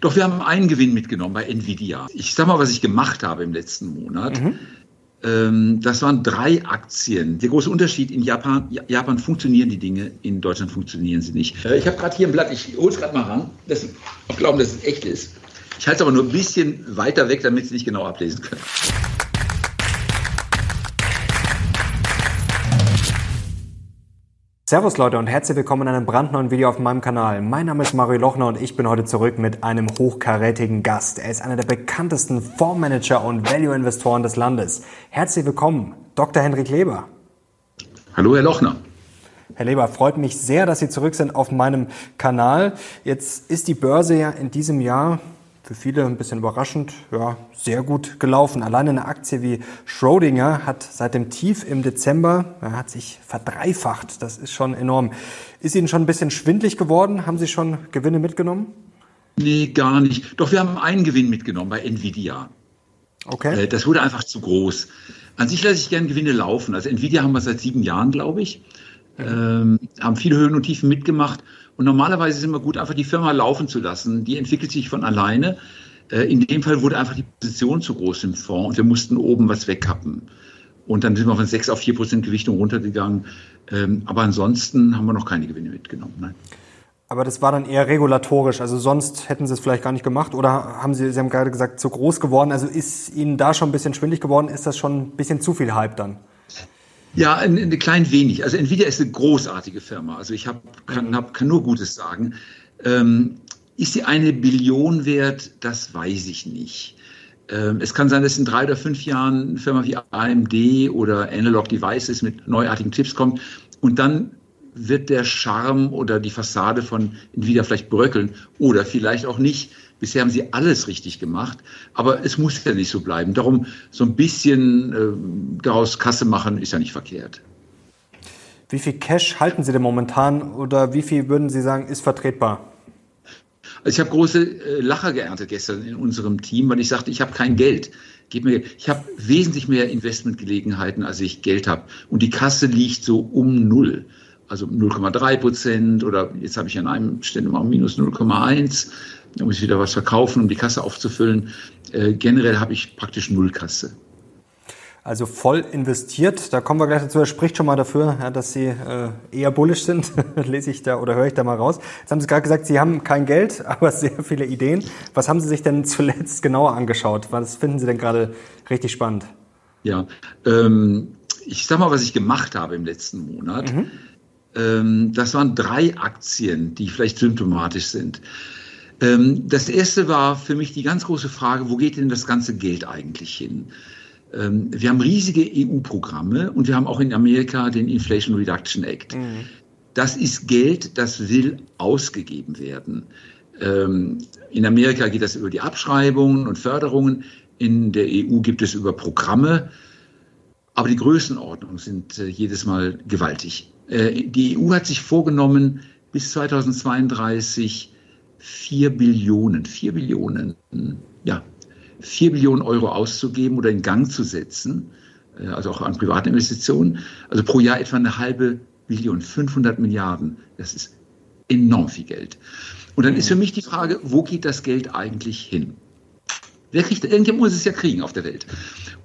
Doch wir haben einen Gewinn mitgenommen bei Nvidia. Ich sag mal, was ich gemacht habe im letzten Monat. Mhm. Ähm, das waren drei Aktien. Der große Unterschied in Japan, Japan funktionieren die Dinge, in Deutschland funktionieren sie nicht. Äh, ich habe gerade hier ein Blatt, ich hole es gerade mal ran. Das, ich glaube, dass es echt ist. Ich halte es aber nur ein bisschen weiter weg, damit Sie nicht genau ablesen können. Servus Leute und herzlich willkommen in einem brandneuen Video auf meinem Kanal. Mein Name ist Mario Lochner und ich bin heute zurück mit einem hochkarätigen Gast. Er ist einer der bekanntesten Fondsmanager und Value-Investoren des Landes. Herzlich willkommen, Dr. Henrik Leber. Hallo, Herr Lochner. Herr Leber, freut mich sehr, dass Sie zurück sind auf meinem Kanal. Jetzt ist die Börse ja in diesem Jahr für viele ein bisschen überraschend, ja, sehr gut gelaufen. Alleine eine Aktie wie Schrödinger hat seit dem Tief im Dezember, ja, hat sich verdreifacht. Das ist schon enorm. Ist Ihnen schon ein bisschen schwindlig geworden? Haben Sie schon Gewinne mitgenommen? Nee, gar nicht. Doch wir haben einen Gewinn mitgenommen bei Nvidia. Okay. Äh, das wurde einfach zu groß. An sich lasse ich gerne Gewinne laufen. Also Nvidia haben wir seit sieben Jahren, glaube ich. Ähm, haben viele Höhen und Tiefen mitgemacht und normalerweise ist immer gut, einfach die Firma laufen zu lassen. Die entwickelt sich von alleine. Äh, in dem Fall wurde einfach die Position zu groß im Fonds und wir mussten oben was wegkappen. Und dann sind wir von 6 auf 4 Prozent Gewichtung runtergegangen. Ähm, aber ansonsten haben wir noch keine Gewinne mitgenommen. Nein. Aber das war dann eher regulatorisch. Also sonst hätten Sie es vielleicht gar nicht gemacht. Oder haben Sie, Sie haben gerade gesagt, zu groß geworden. Also ist Ihnen da schon ein bisschen schwindig geworden? Ist das schon ein bisschen zu viel Hype dann? Ja, ein, ein klein wenig. Also Nvidia ist eine großartige Firma. Also ich hab, kann, hab, kann nur Gutes sagen. Ähm, ist sie eine Billion wert? Das weiß ich nicht. Ähm, es kann sein, dass in drei oder fünf Jahren eine Firma wie AMD oder Analog Devices mit neuartigen Chips kommt und dann wird der Charme oder die Fassade von Nvidia vielleicht bröckeln oder vielleicht auch nicht. Bisher haben sie alles richtig gemacht, aber es muss ja nicht so bleiben. Darum so ein bisschen äh, daraus Kasse machen ist ja nicht verkehrt. Wie viel Cash halten Sie denn momentan oder wie viel würden Sie sagen, ist vertretbar? Also ich habe große äh, Lacher geerntet gestern in unserem Team, weil ich sagte, ich habe kein Geld. Gib mir, ich habe wesentlich mehr Investmentgelegenheiten, als ich Geld habe. Und die Kasse liegt so um null. Also 0,3 Prozent oder jetzt habe ich an einem Stelle mal minus 0,1 da muss ich wieder was verkaufen, um die Kasse aufzufüllen. Äh, generell habe ich praktisch Nullkasse. Also voll investiert, da kommen wir gleich dazu. Er spricht schon mal dafür, ja, dass Sie äh, eher bullisch sind. Lese ich da oder höre ich da mal raus. Jetzt haben Sie gerade gesagt, Sie haben kein Geld, aber sehr viele Ideen. Was haben Sie sich denn zuletzt genauer angeschaut? Was finden Sie denn gerade richtig spannend? Ja, ähm, ich sag mal, was ich gemacht habe im letzten Monat. Mhm. Ähm, das waren drei Aktien, die vielleicht symptomatisch sind. Ähm, das erste war für mich die ganz große Frage, wo geht denn das ganze Geld eigentlich hin? Ähm, wir haben riesige EU-Programme und wir haben auch in Amerika den Inflation Reduction Act. Mhm. Das ist Geld, das will ausgegeben werden. Ähm, in Amerika geht das über die Abschreibungen und Förderungen. In der EU gibt es über Programme. Aber die Größenordnungen sind äh, jedes Mal gewaltig. Äh, die EU hat sich vorgenommen, bis 2032 vier Billionen, vier Billionen, ja, vier Billionen Euro auszugeben oder in Gang zu setzen, äh, also auch an privaten Investitionen, also pro Jahr etwa eine halbe Billion, 500 Milliarden. Das ist enorm viel Geld. Und dann ist für mich die Frage, wo geht das Geld eigentlich hin? Wer kriegt, irgendjemand muss es ja kriegen auf der Welt.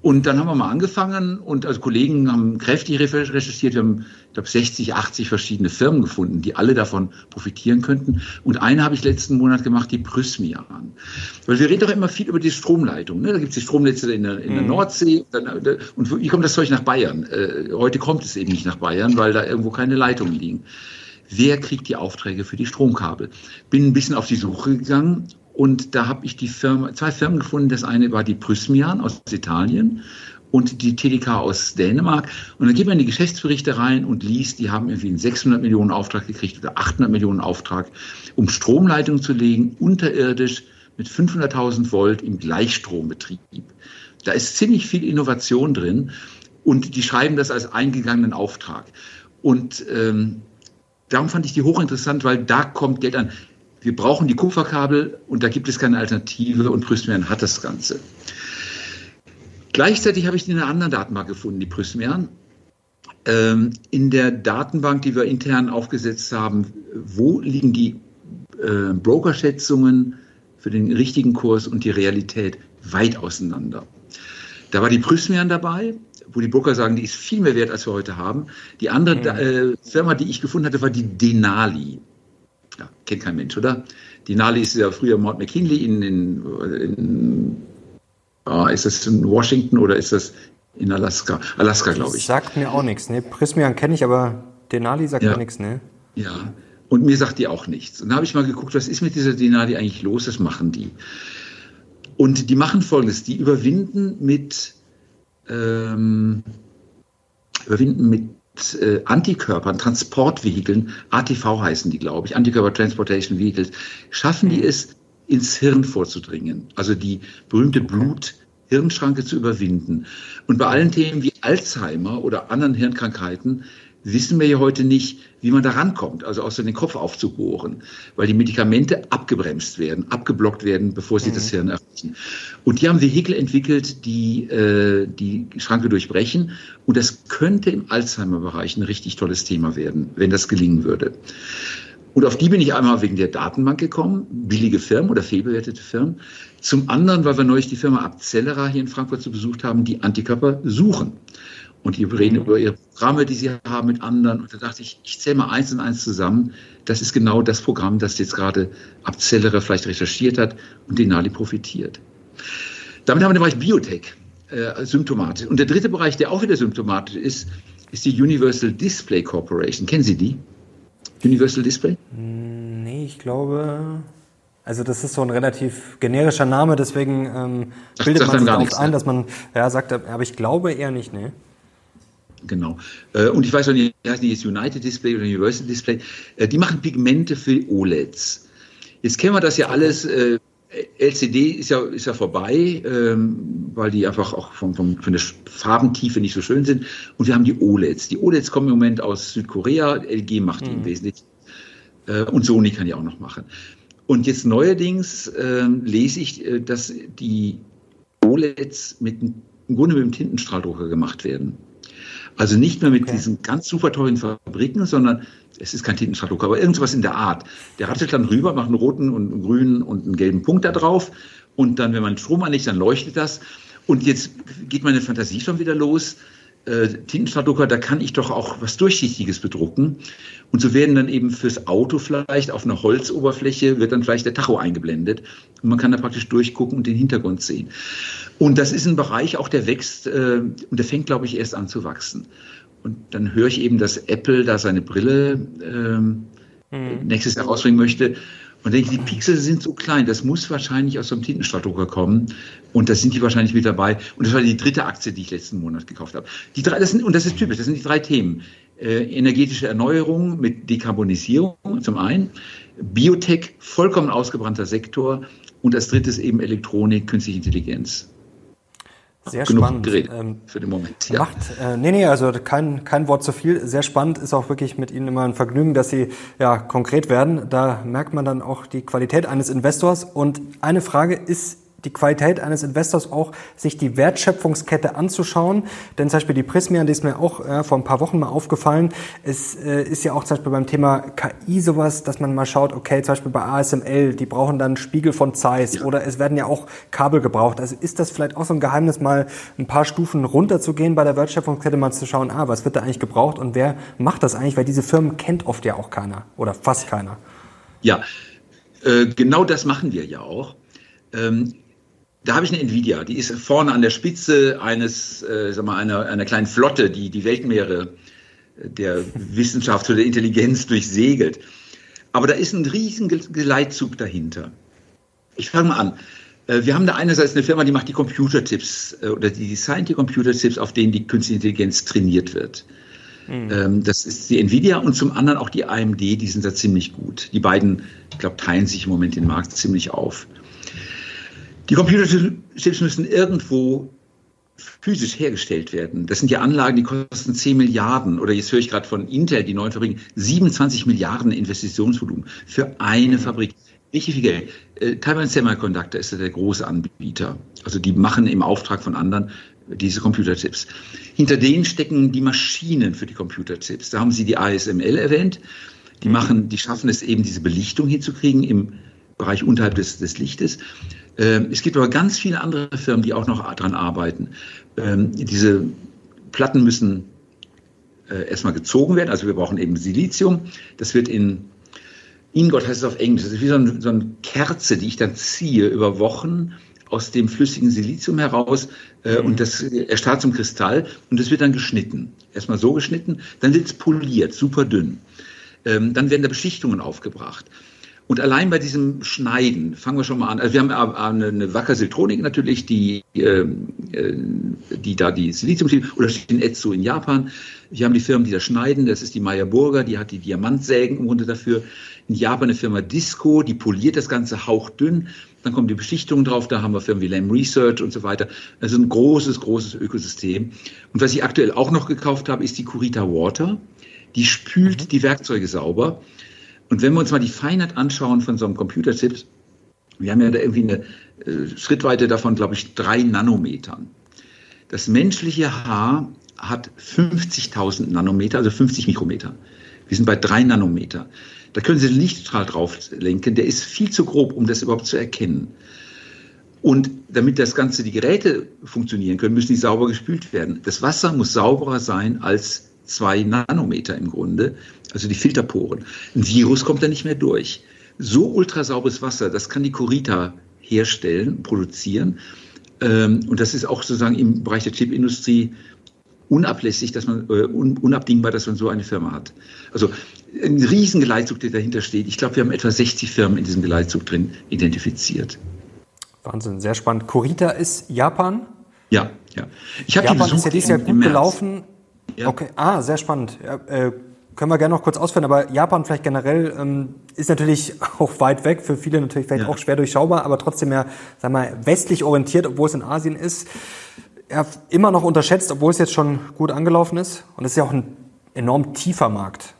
Und dann haben wir mal angefangen und also Kollegen haben kräftig recherchiert. Wir haben, ich glaube, 60, 80 verschiedene Firmen gefunden, die alle davon profitieren könnten. Und eine habe ich letzten Monat gemacht, die Prysmian. Weil wir reden doch immer viel über die Stromleitung. Ne? Da gibt es die Stromnetze in der, in der mhm. Nordsee. Und wie kommt das Zeug nach Bayern? Äh, heute kommt es eben nicht nach Bayern, weil da irgendwo keine Leitungen liegen. Wer kriegt die Aufträge für die Stromkabel? Bin ein bisschen auf die Suche gegangen und da habe ich die Firma, zwei Firmen gefunden. Das eine war die Prysmian aus Italien und die TDK aus Dänemark. Und dann geht man in die Geschäftsberichte rein und liest, die haben irgendwie einen 600 Millionen Auftrag gekriegt oder 800 Millionen Auftrag, um Stromleitungen zu legen, unterirdisch mit 500.000 Volt im Gleichstrombetrieb. Da ist ziemlich viel Innovation drin und die schreiben das als eingegangenen Auftrag. Und ähm, darum fand ich die hochinteressant, weil da kommt Geld an wir brauchen die Kupferkabel und da gibt es keine Alternative und Prysmian hat das Ganze. Gleichzeitig habe ich in einer anderen Datenbank gefunden, die Prysmian. Ähm, in der Datenbank, die wir intern aufgesetzt haben, wo liegen die äh, Brokerschätzungen für den richtigen Kurs und die Realität weit auseinander. Da war die Prysmian dabei, wo die Broker sagen, die ist viel mehr wert, als wir heute haben. Die andere mhm. äh, Firma, die ich gefunden hatte, war die Denali. Ja, kennt kein Mensch, oder? Denali ist ja früher Mount McKinley in, in, in oh, ist das in Washington oder ist das in Alaska? Alaska, glaube ich. Sagt mir auch nichts. Ne? Prismian kenne ich, aber Denali sagt ja. mir nichts. Ne? Ja, und mir sagt die auch nichts. Und da habe ich mal geguckt, was ist mit dieser Denali eigentlich los? Was machen die? Und die machen folgendes: Die überwinden mit, ähm, überwinden mit äh, Antikörpern, Transportvehikeln, ATV heißen die, glaube ich, Antikörper Transportation Vehicles, schaffen die mhm. es, ins Hirn vorzudringen. Also die berühmte Blut-Hirnschranke zu überwinden. Und bei allen Themen wie Alzheimer oder anderen Hirnkrankheiten wissen wir ja heute nicht, wie man da rankommt, also außer den Kopf aufzubohren, weil die Medikamente abgebremst werden, abgeblockt werden, bevor sie mhm. das Hirn erreichen. Und die haben Vehikel entwickelt, die äh, die Schranke durchbrechen. Und das könnte im Alzheimer-Bereich ein richtig tolles Thema werden, wenn das gelingen würde. Und auf die bin ich einmal wegen der Datenbank gekommen, billige Firmen oder fehlbewertete Firmen. Zum anderen, weil wir neulich die Firma Abcellera hier in Frankfurt zu besucht haben, die Antikörper suchen. Und die reden über ihre Programme, die sie haben mit anderen. Und da dachte ich, ich zähle mal eins und eins zusammen. Das ist genau das Programm, das jetzt gerade Abzellere vielleicht recherchiert hat und Denali profitiert. Damit haben wir den Bereich Biotech, äh, symptomatisch. Und der dritte Bereich, der auch wieder symptomatisch ist, ist die Universal Display Corporation. Kennen Sie die? Universal Display? Nee, ich glaube. Also das ist so ein relativ generischer Name, deswegen ähm, bildet man sich oft ein, ne? dass man ja sagt, aber ich glaube eher nicht, ne? Genau. Äh, und ich weiß auch nicht, heißt nicht jetzt United Display oder Universal Display. Äh, die machen Pigmente für OLEDs. Jetzt kennen wir das ja alles. Äh, LCD ist ja, ist ja vorbei, ähm, weil die einfach auch von, von, von der Farbentiefe nicht so schön sind. Und wir haben die OLEDs. Die OLEDs kommen im Moment aus Südkorea. LG macht die mhm. im Wesentlichen. Und Sony kann die auch noch machen. Und jetzt neuerdings äh, lese ich, dass die OLEDs mit, im Grunde mit dem Tintenstrahldrucker gemacht werden. Also nicht mehr mit okay. diesen ganz super teuren Fabriken, sondern es ist kein Tintenstrahldrucker, aber irgendwas in der Art. Der rattelt dann rüber, macht einen roten und einen grünen und einen gelben Punkt da drauf. Und dann, wenn man Strom anlegt, dann leuchtet das. Und jetzt geht meine Fantasie schon wieder los. Äh, Tintenstrahldrucker, da kann ich doch auch was Durchsichtiges bedrucken. Und so werden dann eben fürs Auto vielleicht auf einer Holzoberfläche wird dann vielleicht der Tacho eingeblendet. Und man kann da praktisch durchgucken und den Hintergrund sehen. Und das ist ein Bereich auch, der wächst äh, und der fängt, glaube ich, erst an zu wachsen. Und dann höre ich eben, dass Apple da seine Brille ähm, hm. nächstes Jahr rausbringen möchte. Und denke die Pixel sind so klein, das muss wahrscheinlich aus so einem Tintenstrahldrucker kommen. Und da sind die wahrscheinlich mit dabei. Und das war die dritte Aktie, die ich letzten Monat gekauft habe. Die drei, das sind, und das ist typisch, das sind die drei Themen. Äh, energetische Erneuerung mit Dekarbonisierung zum einen, Biotech, vollkommen ausgebrannter Sektor und als drittes eben Elektronik, künstliche Intelligenz. Sehr Genug spannend. Geredet ähm, für den Moment. Ja. Macht, äh, nee, nee, also kein, kein Wort zu viel. Sehr spannend ist auch wirklich mit Ihnen immer ein Vergnügen, dass Sie ja konkret werden. Da merkt man dann auch die Qualität eines Investors. Und eine Frage ist die Qualität eines Investors auch, sich die Wertschöpfungskette anzuschauen. Denn zum Beispiel die Prismian, die ist mir auch äh, vor ein paar Wochen mal aufgefallen. Es äh, ist ja auch zum Beispiel beim Thema KI sowas, dass man mal schaut, okay, zum Beispiel bei ASML, die brauchen dann Spiegel von Zeiss ja. oder es werden ja auch Kabel gebraucht. Also ist das vielleicht auch so ein Geheimnis, mal ein paar Stufen runterzugehen bei der Wertschöpfungskette, mal zu schauen, ah, was wird da eigentlich gebraucht und wer macht das eigentlich? Weil diese Firmen kennt oft ja auch keiner oder fast keiner. Ja, äh, genau das machen wir ja auch. Ähm, da habe ich eine Nvidia, die ist vorne an der Spitze eines, äh, sag mal, einer, einer kleinen Flotte, die die Weltmeere der Wissenschaft oder der Intelligenz durchsegelt. Aber da ist ein riesen Geleitzug dahinter. Ich fange mal an. Äh, wir haben da einerseits eine Firma, die macht die Computerchips äh, oder die designt die Computerchips, auf denen die künstliche Intelligenz trainiert wird. Mhm. Das ist die Nvidia und zum anderen auch die AMD, die sind da ziemlich gut. Die beiden, ich glaube, teilen sich im Moment den Markt ziemlich auf. Die Computerchips müssen irgendwo physisch hergestellt werden. Das sind ja Anlagen, die kosten 10 Milliarden. Oder jetzt höre ich gerade von Intel, die neuen Fabriken, 27 Milliarden Investitionsvolumen für eine. Fabrik. Richtig viel Geld. Äh, Taiwan Semiconductor ist der große Anbieter. Also die machen im Auftrag von anderen diese Computerchips. Hinter denen stecken die Maschinen für die Computerchips. Da haben Sie die ASML erwähnt. Die machen, die schaffen es eben, diese Belichtung hinzukriegen im Bereich unterhalb des, des Lichtes. Ähm, es gibt aber ganz viele andere Firmen, die auch noch daran arbeiten. Ähm, diese Platten müssen äh, erstmal gezogen werden. Also wir brauchen eben Silizium. Das wird in Ingot heißt es auf Englisch. Das ist wie so, ein, so eine Kerze, die ich dann ziehe über Wochen aus dem flüssigen Silizium heraus äh, mhm. und das erstarrt zum Kristall und das wird dann geschnitten. Erstmal so geschnitten, dann wird es poliert, super dünn. Ähm, dann werden da Beschichtungen aufgebracht. Und allein bei diesem Schneiden, fangen wir schon mal an. Also wir haben eine, eine Wacker Siltronik natürlich, die, ähm, äh, die da die Silizium oder Shinetsu in Japan. Wir haben die Firmen, die da schneiden. Das ist die Meyer Burger, die hat die Diamantsägen im Grunde dafür. In Japan eine Firma Disco, die poliert das Ganze hauchdünn. Dann kommt die Beschichtung drauf, da haben wir Firmen wie Lam Research und so weiter. Also ein großes, großes Ökosystem. Und was ich aktuell auch noch gekauft habe, ist die Curita Water. Die spült mhm. die Werkzeuge sauber. Und wenn wir uns mal die Feinheit anschauen von so einem Computerchip, wir haben ja da irgendwie eine äh, Schrittweite davon, glaube ich, drei Nanometern. Das menschliche Haar hat 50.000 Nanometer, also 50 Mikrometer. Wir sind bei drei Nanometer. Da können Sie den Lichtstrahl drauf lenken. Der ist viel zu grob, um das überhaupt zu erkennen. Und damit das Ganze, die Geräte funktionieren können, müssen die sauber gespült werden. Das Wasser muss sauberer sein als zwei Nanometer im Grunde, also die Filterporen. Ein Virus kommt da nicht mehr durch. So ultrasauberes Wasser, das kann die Corita herstellen, produzieren. Ähm, und das ist auch sozusagen im Bereich der Chipindustrie unablässig, dass man äh, unabdingbar, dass man so eine Firma hat. Also ein riesen Geleitzug, der dahinter steht. Ich glaube, wir haben etwa 60 Firmen in diesem Geleitzug drin identifiziert. Wahnsinn, sehr spannend. Corita ist Japan? Ja, ja. Ich Japan die ist ja dieses Jahr gut gelaufen. Ja. Okay, ah, sehr spannend. Ja, äh, können wir gerne noch kurz ausführen, aber Japan vielleicht generell ähm, ist natürlich auch weit weg, für viele natürlich vielleicht ja. auch schwer durchschaubar, aber trotzdem ja, sagen wir, westlich orientiert, obwohl es in Asien ist. Ja, immer noch unterschätzt, obwohl es jetzt schon gut angelaufen ist. Und es ist ja auch ein enorm tiefer Markt.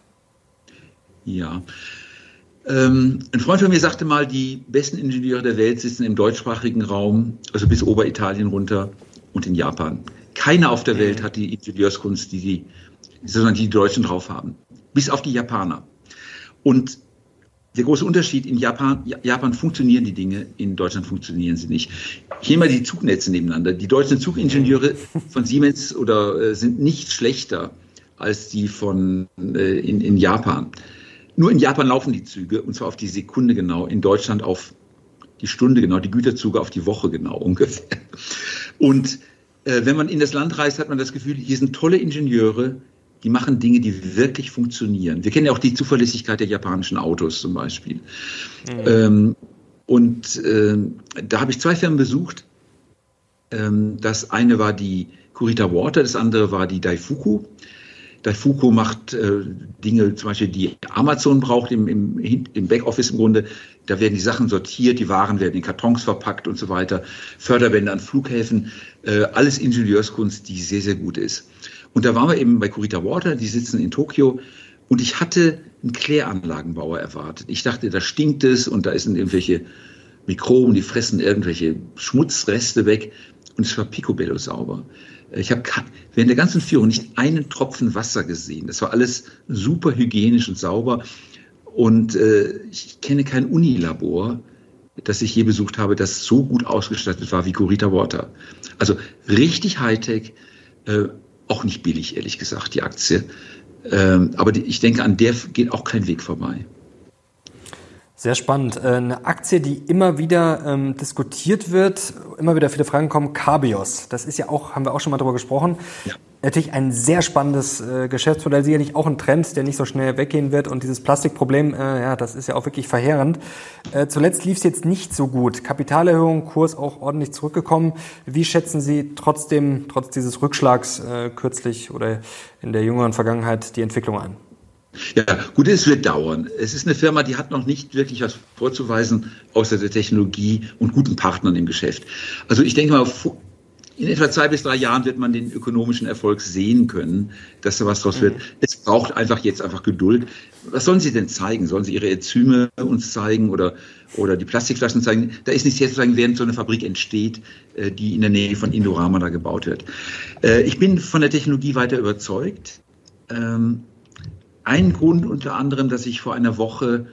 Ja. Ähm, ein Freund von mir sagte mal, die besten Ingenieure der Welt sitzen im deutschsprachigen Raum, also bis Oberitalien runter und in Japan. Keiner auf der Welt hat die Ingenieurskunst, die die, sondern die, die Deutschen drauf haben. Bis auf die Japaner. Und der große Unterschied in Japan, Japan funktionieren die Dinge, in Deutschland funktionieren sie nicht. Hier mal die Zugnetze nebeneinander. Die deutschen Zugingenieure von Siemens oder äh, sind nicht schlechter als die von äh, in, in Japan. Nur in Japan laufen die Züge und zwar auf die Sekunde genau, in Deutschland auf die Stunde genau, die Güterzüge auf die Woche genau ungefähr. Und wenn man in das Land reist, hat man das Gefühl, hier sind tolle Ingenieure, die machen Dinge, die wirklich funktionieren. Wir kennen ja auch die Zuverlässigkeit der japanischen Autos zum Beispiel. Mhm. Ähm, und äh, da habe ich zwei Firmen besucht. Ähm, das eine war die Kurita Water, das andere war die Daifuku. Daifuku macht äh, Dinge, zum Beispiel, die Amazon braucht im, im, im Backoffice im Grunde. Da werden die Sachen sortiert, die Waren werden in Kartons verpackt und so weiter. Förderbände an Flughäfen, äh, alles Ingenieurskunst, die sehr, sehr gut ist. Und da waren wir eben bei Kurita Water, die sitzen in Tokio. Und ich hatte einen Kläranlagenbauer erwartet. Ich dachte, da stinkt es und da sind irgendwelche Mikroben, die fressen irgendwelche Schmutzreste weg. Und es war picobello sauber. Ich habe während der ganzen Führung nicht einen Tropfen Wasser gesehen. Das war alles super hygienisch und sauber. Und äh, ich kenne kein Unilabor, das ich je besucht habe, das so gut ausgestattet war wie Curita Water. Also richtig Hightech, äh, auch nicht billig, ehrlich gesagt, die Aktie. Ähm, aber die, ich denke, an der geht auch kein Weg vorbei. Sehr spannend. Äh, eine Aktie, die immer wieder ähm, diskutiert wird, immer wieder viele Fragen kommen, Carbios. Das ist ja auch, haben wir auch schon mal drüber gesprochen. Ja. Natürlich ein sehr spannendes äh, Geschäftsmodell, sicherlich auch ein Trend, der nicht so schnell weggehen wird. Und dieses Plastikproblem, äh, ja, das ist ja auch wirklich verheerend. Äh, zuletzt lief es jetzt nicht so gut. Kapitalerhöhung, Kurs auch ordentlich zurückgekommen. Wie schätzen Sie trotzdem, trotz dieses Rückschlags äh, kürzlich oder in der jüngeren Vergangenheit die Entwicklung an? Ja, gut, es wird dauern. Es ist eine Firma, die hat noch nicht wirklich was vorzuweisen, außer der Technologie und guten Partnern im Geschäft. Also ich denke mal, in etwa zwei bis drei Jahren wird man den ökonomischen Erfolg sehen können, dass da was draus wird. Mhm. Es braucht einfach jetzt einfach Geduld. Was sollen Sie denn zeigen? Sollen Sie Ihre Enzyme uns zeigen oder, oder die Plastikflaschen zeigen? Da ist nichts sagen, während so eine Fabrik entsteht, äh, die in der Nähe von Indorama da gebaut wird. Äh, ich bin von der Technologie weiter überzeugt. Ein Grund unter anderem, dass ich vor einer Woche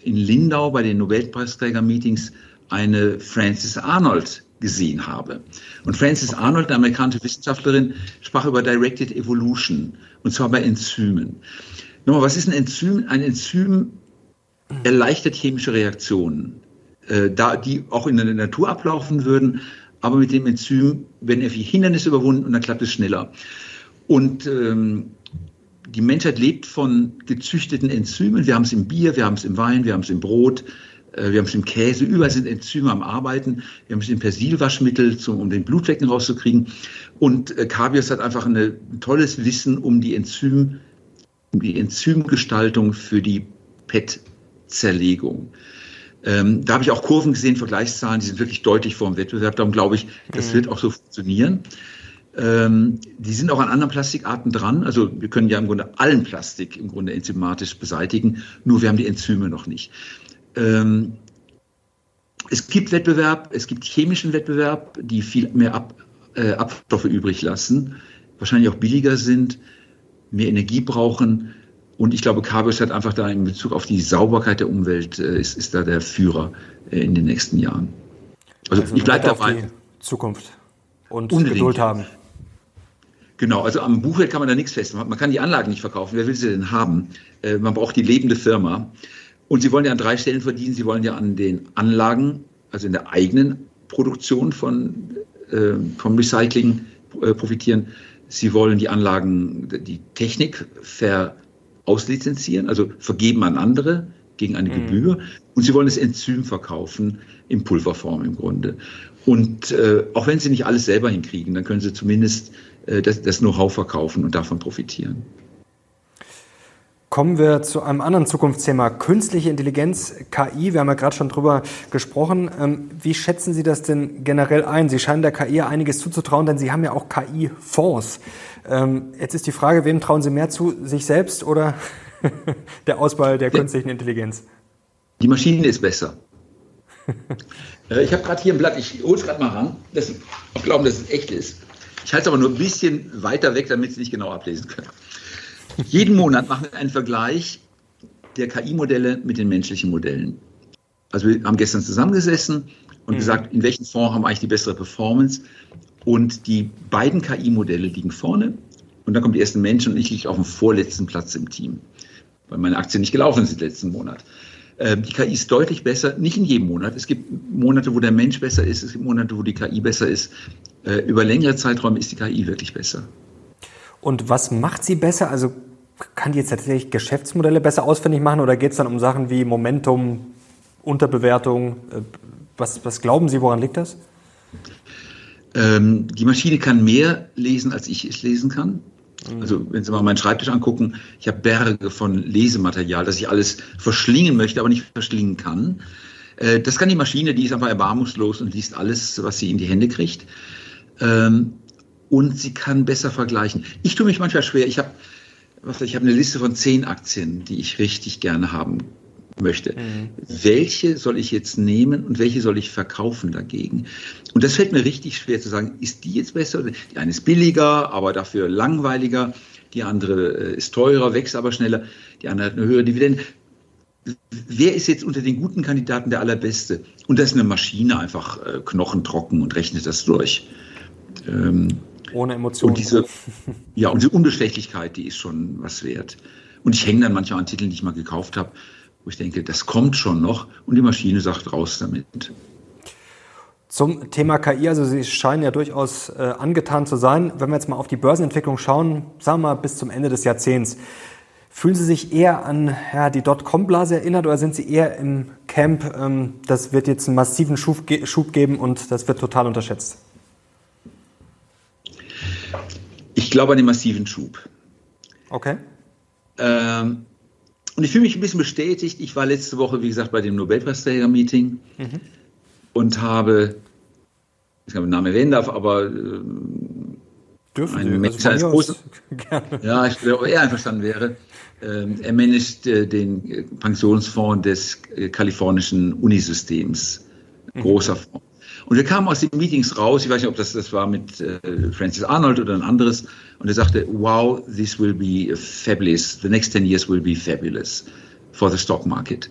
in Lindau bei den Nobelpreisträger-Meetings eine Frances Arnold gesehen habe. Und Frances Arnold, eine amerikanische Wissenschaftlerin, sprach über Directed Evolution, und zwar bei Enzymen. Nochmal, was ist ein Enzym? Ein Enzym erleichtert chemische Reaktionen, äh, da die auch in der Natur ablaufen würden, aber mit dem Enzym werden irgendwie Hindernisse überwunden und dann klappt es schneller. Und ähm, die Menschheit lebt von gezüchteten Enzymen. Wir haben es im Bier, wir haben es im Wein, wir haben es im Brot, äh, wir haben es im Käse. Überall sind Enzyme am Arbeiten. Wir haben es im Persilwaschmittel, zum, um den Blutflecken rauszukriegen. Und äh, Kabios hat einfach eine, ein tolles Wissen um die Enzym, um die Enzymgestaltung für die PET-Zerlegung. Ähm, da habe ich auch Kurven gesehen, Vergleichszahlen, die sind wirklich deutlich vor dem Wettbewerb. Darum glaube ich, das mhm. wird auch so funktionieren. Ähm, die sind auch an anderen Plastikarten dran. Also wir können ja im Grunde allen Plastik im Grunde enzymatisch beseitigen, nur wir haben die Enzyme noch nicht. Ähm, es gibt Wettbewerb, es gibt chemischen Wettbewerb, die viel mehr Ab, äh, Abstoffe übrig lassen, wahrscheinlich auch billiger sind, mehr Energie brauchen. Und ich glaube, Cabios hat einfach da in Bezug auf die Sauberkeit der Umwelt, äh, ist, ist da der Führer äh, in den nächsten Jahren. Also, also ich bleibe dabei. Zukunft und Unbedingt. Geduld haben. Genau, also am Buchwert kann man da nichts festmachen. Man kann die Anlagen nicht verkaufen. Wer will sie denn haben? Äh, man braucht die lebende Firma. Und sie wollen ja an drei Stellen verdienen. Sie wollen ja an den Anlagen, also in der eigenen Produktion von, äh, vom Recycling äh, profitieren. Sie wollen die Anlagen, die Technik ver auslizenzieren, also vergeben an andere gegen eine mhm. Gebühr. Und sie wollen das Enzym verkaufen in Pulverform im Grunde. Und äh, auch wenn sie nicht alles selber hinkriegen, dann können sie zumindest das, das Know-how verkaufen und davon profitieren. Kommen wir zu einem anderen Zukunftsthema, künstliche Intelligenz, KI. Wir haben ja gerade schon drüber gesprochen. Ähm, wie schätzen Sie das denn generell ein? Sie scheinen der KI einiges zuzutrauen, denn Sie haben ja auch KI-Fonds. Ähm, jetzt ist die Frage, wem trauen Sie mehr zu, sich selbst oder der Ausbau der künstlichen Intelligenz? Die Maschine ist besser. Äh, ich habe gerade hier ein Blatt, ich hole es gerade mal ran. Das, ich glaube, dass es echt ist. Ich halte es aber nur ein bisschen weiter weg, damit Sie nicht genau ablesen können. Jeden Monat machen wir einen Vergleich der KI-Modelle mit den menschlichen Modellen. Also wir haben gestern zusammengesessen und mhm. gesagt, in welchen Fonds haben wir eigentlich die bessere Performance. Und die beiden KI-Modelle liegen vorne. Und dann kommen die ersten Menschen und ich liege auf dem vorletzten Platz im Team, weil meine Aktien nicht gelaufen sind letzten Monat. Ähm, die KI ist deutlich besser, nicht in jedem Monat. Es gibt Monate, wo der Mensch besser ist, es gibt Monate, wo die KI besser ist. Äh, über längere Zeiträume ist die KI wirklich besser. Und was macht sie besser? Also kann die jetzt tatsächlich Geschäftsmodelle besser ausfindig machen oder geht es dann um Sachen wie Momentum, Unterbewertung? Äh, was, was glauben Sie, woran liegt das? Ähm, die Maschine kann mehr lesen, als ich es lesen kann. Also wenn Sie mal meinen Schreibtisch angucken, ich habe Berge von Lesematerial, das ich alles verschlingen möchte, aber nicht verschlingen kann. Äh, das kann die Maschine, die ist einfach erbarmungslos und liest alles, was sie in die Hände kriegt. Ähm, und sie kann besser vergleichen. Ich tue mich manchmal schwer. Ich habe ich habe eine Liste von zehn Aktien, die ich richtig gerne haben möchte. Mhm. Welche soll ich jetzt nehmen und welche soll ich verkaufen dagegen? Und das fällt mir richtig schwer zu sagen, ist die jetzt besser? Die eine ist billiger, aber dafür langweiliger. Die andere äh, ist teurer, wächst aber schneller. Die andere hat eine höhere Dividende. Wer ist jetzt unter den guten Kandidaten der allerbeste? Und das ist eine Maschine einfach äh, knochentrocken und rechnet das durch. Ähm, Ohne Emotionen. Und diese, ja, und diese Unbestechlichkeit, die ist schon was wert. Und ich hänge dann manchmal an Titeln, die ich mal gekauft habe, wo ich denke, das kommt schon noch und die Maschine sagt raus damit. Zum Thema KI, also Sie scheinen ja durchaus äh, angetan zu sein. Wenn wir jetzt mal auf die Börsenentwicklung schauen, sagen wir mal bis zum Ende des Jahrzehnts, fühlen Sie sich eher an ja, die Dotcom-Blase erinnert oder sind Sie eher im Camp, ähm, das wird jetzt einen massiven Schub, Schub geben und das wird total unterschätzt? Ich glaube an den massiven Schub. Okay. Ähm, und ich fühle mich ein bisschen bestätigt. Ich war letzte Woche, wie gesagt, bei dem Nobelpreisträger-Meeting mhm. und habe, ich kann den Namen erwähnen darf, aber äh, Dürfen ein Mensch also großen, Ja, ich wäre eher einverstanden wäre. Ähm, er managt äh, den Pensionsfonds des äh, kalifornischen Unisystems. Mhm. Großer Fonds. Und wir kamen aus den Meetings raus, ich weiß nicht, ob das, das war mit äh, Francis Arnold oder ein anderes, und er sagte, wow, this will be fabulous, the next 10 years will be fabulous for the stock market.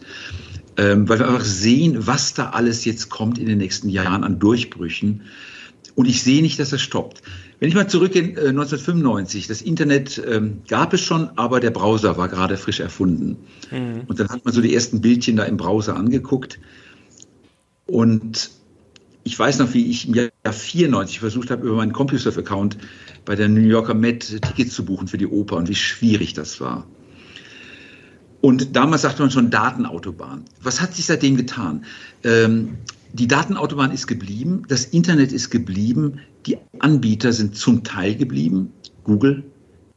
ähm, weil wir einfach sehen, was da alles jetzt kommt in den nächsten Jahren an Durchbrüchen. Und ich sehe nicht, dass das stoppt. Wenn ich mal zurück in äh, 1995, das Internet ähm, gab es schon, aber der Browser war gerade frisch erfunden. Mhm. Und dann hat man so die ersten Bildchen da im Browser angeguckt. Und ich weiß noch, wie ich im Jahr 94 versucht habe, über meinen CompuServe-Account bei der New Yorker Met Tickets zu buchen für die Oper und wie schwierig das war. Und damals sagte man schon Datenautobahn. Was hat sich seitdem getan? Ähm, die Datenautobahn ist geblieben, das Internet ist geblieben, die Anbieter sind zum Teil geblieben, Google,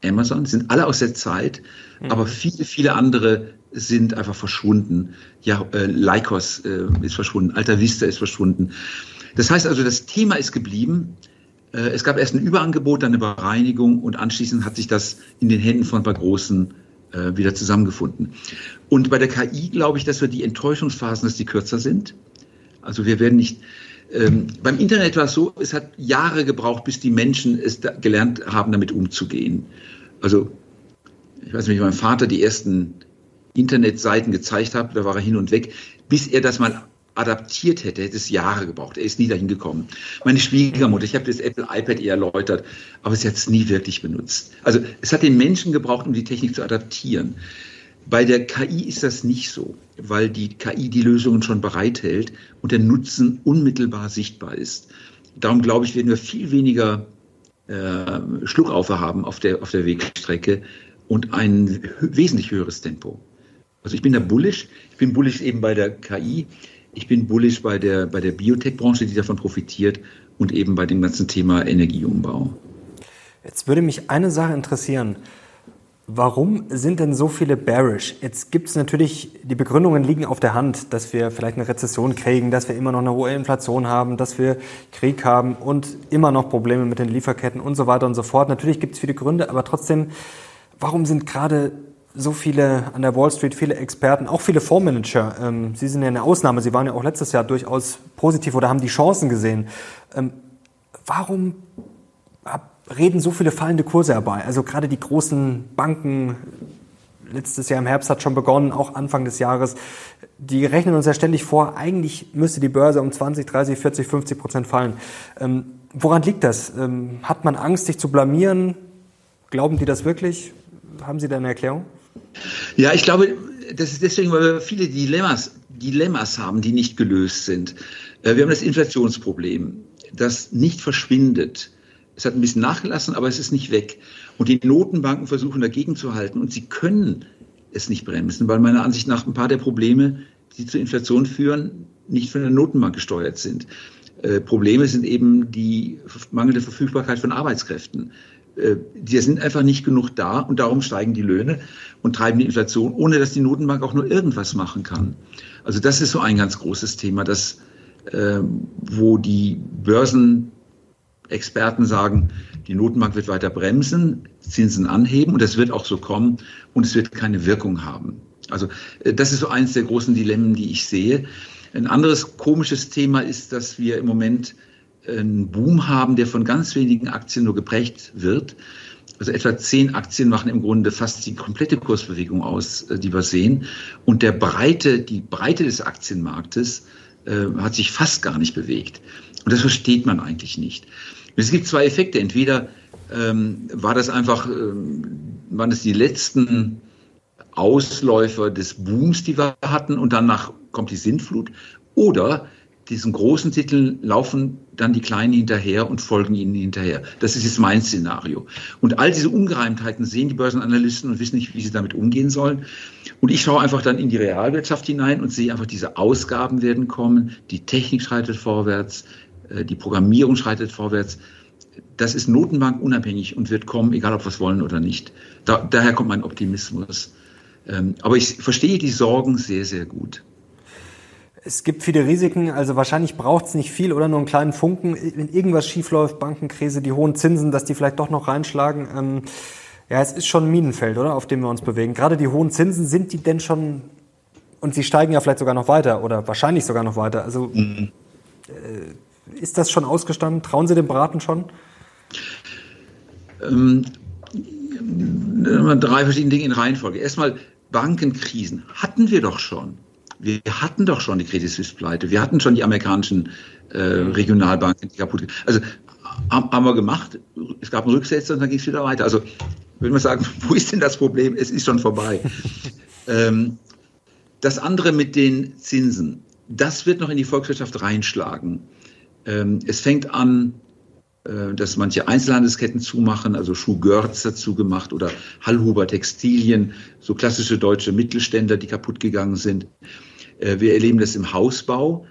Amazon, sind alle aus der Zeit, mhm. aber viele, viele andere sind einfach verschwunden. Ja, äh, Lycos äh, ist verschwunden, Alta Vista ist verschwunden. Das heißt also, das Thema ist geblieben. Äh, es gab erst ein Überangebot, dann eine Bereinigung und anschließend hat sich das in den Händen von ein paar großen äh, wieder zusammengefunden. Und bei der KI glaube ich, dass wir die Enttäuschungsphasen, dass die kürzer sind. Also wir werden nicht. Ähm, beim Internet war es so, es hat Jahre gebraucht, bis die Menschen es gelernt haben, damit umzugehen. Also ich weiß nicht, wie mein Vater die ersten Internetseiten gezeigt hat, da war er hin und weg, bis er das mal adaptiert hätte, hätte es Jahre gebraucht. Er ist nie dahin gekommen. Meine Schwiegermutter, ich habe das Apple iPad eher erläutert, aber sie hat es nie wirklich benutzt. Also es hat den Menschen gebraucht, um die Technik zu adaptieren. Bei der KI ist das nicht so, weil die KI die Lösungen schon bereithält und der Nutzen unmittelbar sichtbar ist. Darum glaube ich, werden wir viel weniger äh, Schluckaufe haben auf der, auf der Wegstrecke und ein wesentlich höheres Tempo. Also ich bin da bullish. Ich bin bullish eben bei der KI. Ich bin bullish bei der, bei der Biotech-Branche, die davon profitiert und eben bei dem ganzen Thema Energieumbau. Jetzt würde mich eine Sache interessieren. Warum sind denn so viele bearish? Jetzt gibt es natürlich, die Begründungen liegen auf der Hand, dass wir vielleicht eine Rezession kriegen, dass wir immer noch eine hohe Inflation haben, dass wir Krieg haben und immer noch Probleme mit den Lieferketten und so weiter und so fort. Natürlich gibt es viele Gründe, aber trotzdem, warum sind gerade so viele an der Wall Street, viele Experten, auch viele Fondsmanager. Ähm, Sie sind ja eine Ausnahme. Sie waren ja auch letztes Jahr durchaus positiv oder haben die Chancen gesehen. Ähm, warum reden so viele fallende Kurse herbei? Also gerade die großen Banken, letztes Jahr im Herbst hat schon begonnen, auch Anfang des Jahres, die rechnen uns ja ständig vor, eigentlich müsste die Börse um 20, 30, 40, 50 Prozent fallen. Ähm, woran liegt das? Ähm, hat man Angst, sich zu blamieren? Glauben die das wirklich? Haben Sie da eine Erklärung? Ja, ich glaube, das ist deswegen, weil wir viele Dilemmas, Dilemmas haben, die nicht gelöst sind. Äh, wir haben das Inflationsproblem, das nicht verschwindet. Es hat ein bisschen nachgelassen, aber es ist nicht weg. Und die Notenbanken versuchen dagegen zu halten und sie können es nicht bremsen, weil meiner Ansicht nach ein paar der Probleme, die zur Inflation führen, nicht von der Notenbank gesteuert sind. Äh, Probleme sind eben die mangelnde Verfügbarkeit von Arbeitskräften. Äh, die sind einfach nicht genug da und darum steigen die Löhne und treiben die Inflation, ohne dass die Notenbank auch nur irgendwas machen kann. Also das ist so ein ganz großes Thema, das, äh, wo die Börsenexperten sagen, die Notenbank wird weiter bremsen, Zinsen anheben und das wird auch so kommen und es wird keine Wirkung haben. Also äh, das ist so eines der großen Dilemmen, die ich sehe. Ein anderes komisches Thema ist, dass wir im Moment einen Boom haben, der von ganz wenigen Aktien nur geprägt wird. Also etwa zehn Aktien machen im Grunde fast die komplette Kursbewegung aus, äh, die wir sehen. Und der Breite, die Breite des Aktienmarktes äh, hat sich fast gar nicht bewegt. Und das versteht man eigentlich nicht. Es gibt zwei Effekte. Entweder ähm, war das einfach, ähm, waren es die letzten Ausläufer des Booms, die wir hatten, und danach kommt die Sintflut. Oder diesen großen Titeln laufen dann die Kleinen hinterher und folgen ihnen hinterher. Das ist jetzt mein Szenario. Und all diese Ungereimtheiten sehen die Börsenanalysten und wissen nicht, wie sie damit umgehen sollen. Und ich schaue einfach dann in die Realwirtschaft hinein und sehe einfach, diese Ausgaben werden kommen, die Technik schreitet vorwärts, äh, die Programmierung schreitet vorwärts. Das ist notenbankunabhängig und wird kommen, egal ob wir es wollen oder nicht. Da, daher kommt mein Optimismus. Ähm, aber ich verstehe die Sorgen sehr, sehr gut. Es gibt viele Risiken, also wahrscheinlich braucht es nicht viel oder nur einen kleinen Funken. Wenn irgendwas schiefläuft, Bankenkrise, die hohen Zinsen, dass die vielleicht doch noch reinschlagen. Ähm, ja, es ist schon ein Minenfeld, oder, auf dem wir uns bewegen. Gerade die hohen Zinsen, sind die denn schon, und sie steigen ja vielleicht sogar noch weiter oder wahrscheinlich sogar noch weiter. Also mhm. äh, ist das schon ausgestanden? Trauen Sie dem Braten schon? Ähm, drei verschiedene Dinge in Reihenfolge. Erstmal Bankenkrisen hatten wir doch schon. Wir hatten doch schon die Credit Suisse Pleite, wir hatten schon die amerikanischen äh, Regionalbanken, die kaputt Also haben wir gemacht, es gab einen Rücksetzer und dann ging es wieder weiter. Also würde man sagen, wo ist denn das Problem? Es ist schon vorbei. ähm, das andere mit den Zinsen, das wird noch in die Volkswirtschaft reinschlagen. Ähm, es fängt an, dass manche Einzelhandelsketten zumachen, also Schuh-Görz zugemacht oder Hallhuber Textilien, so klassische deutsche Mittelständler, die kaputt gegangen sind. Äh, wir erleben das im Hausbau.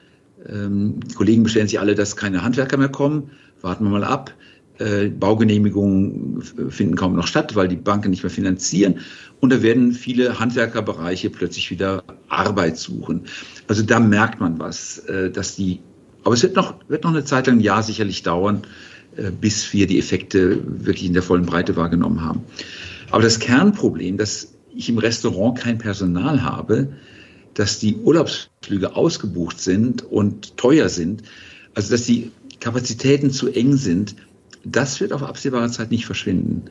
Ähm, die Kollegen beschweren sich alle, dass keine Handwerker mehr kommen. Warten wir mal ab. Äh, Baugenehmigungen finden kaum noch statt, weil die Banken nicht mehr finanzieren. Und da werden viele Handwerkerbereiche plötzlich wieder Arbeit suchen. Also da merkt man was, dass die, aber es wird noch, wird noch eine Zeit lang, ein Jahr sicherlich dauern, äh, bis wir die Effekte wirklich in der vollen Breite wahrgenommen haben. Aber das Kernproblem, dass ich im Restaurant kein Personal habe, dass die Urlaubsflüge ausgebucht sind und teuer sind, also dass die Kapazitäten zu eng sind, das wird auf absehbare Zeit nicht verschwinden.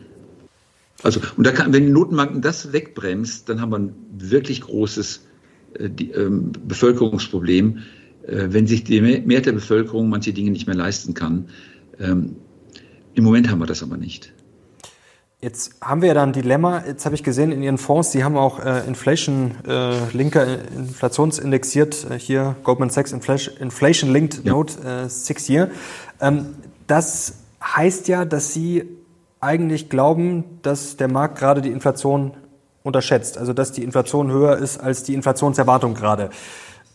Also, und da kann, wenn die Notenbanken das wegbremst, dann haben wir ein wirklich großes äh, die, ähm, Bevölkerungsproblem, äh, wenn sich die Mehrheit der Bevölkerung manche Dinge nicht mehr leisten kann. Ähm, Im Moment haben wir das aber nicht. Jetzt haben wir ja da ein Dilemma. Jetzt habe ich gesehen in Ihren Fonds, Sie haben auch äh, Inflation äh, Linker, äh, inflationsindexiert, äh, hier Goldman Sachs Inflation, Inflation Linked ja. Note äh, Six Year. Ähm, das heißt ja, dass Sie eigentlich glauben, dass der Markt gerade die Inflation unterschätzt, also dass die Inflation höher ist als die Inflationserwartung gerade.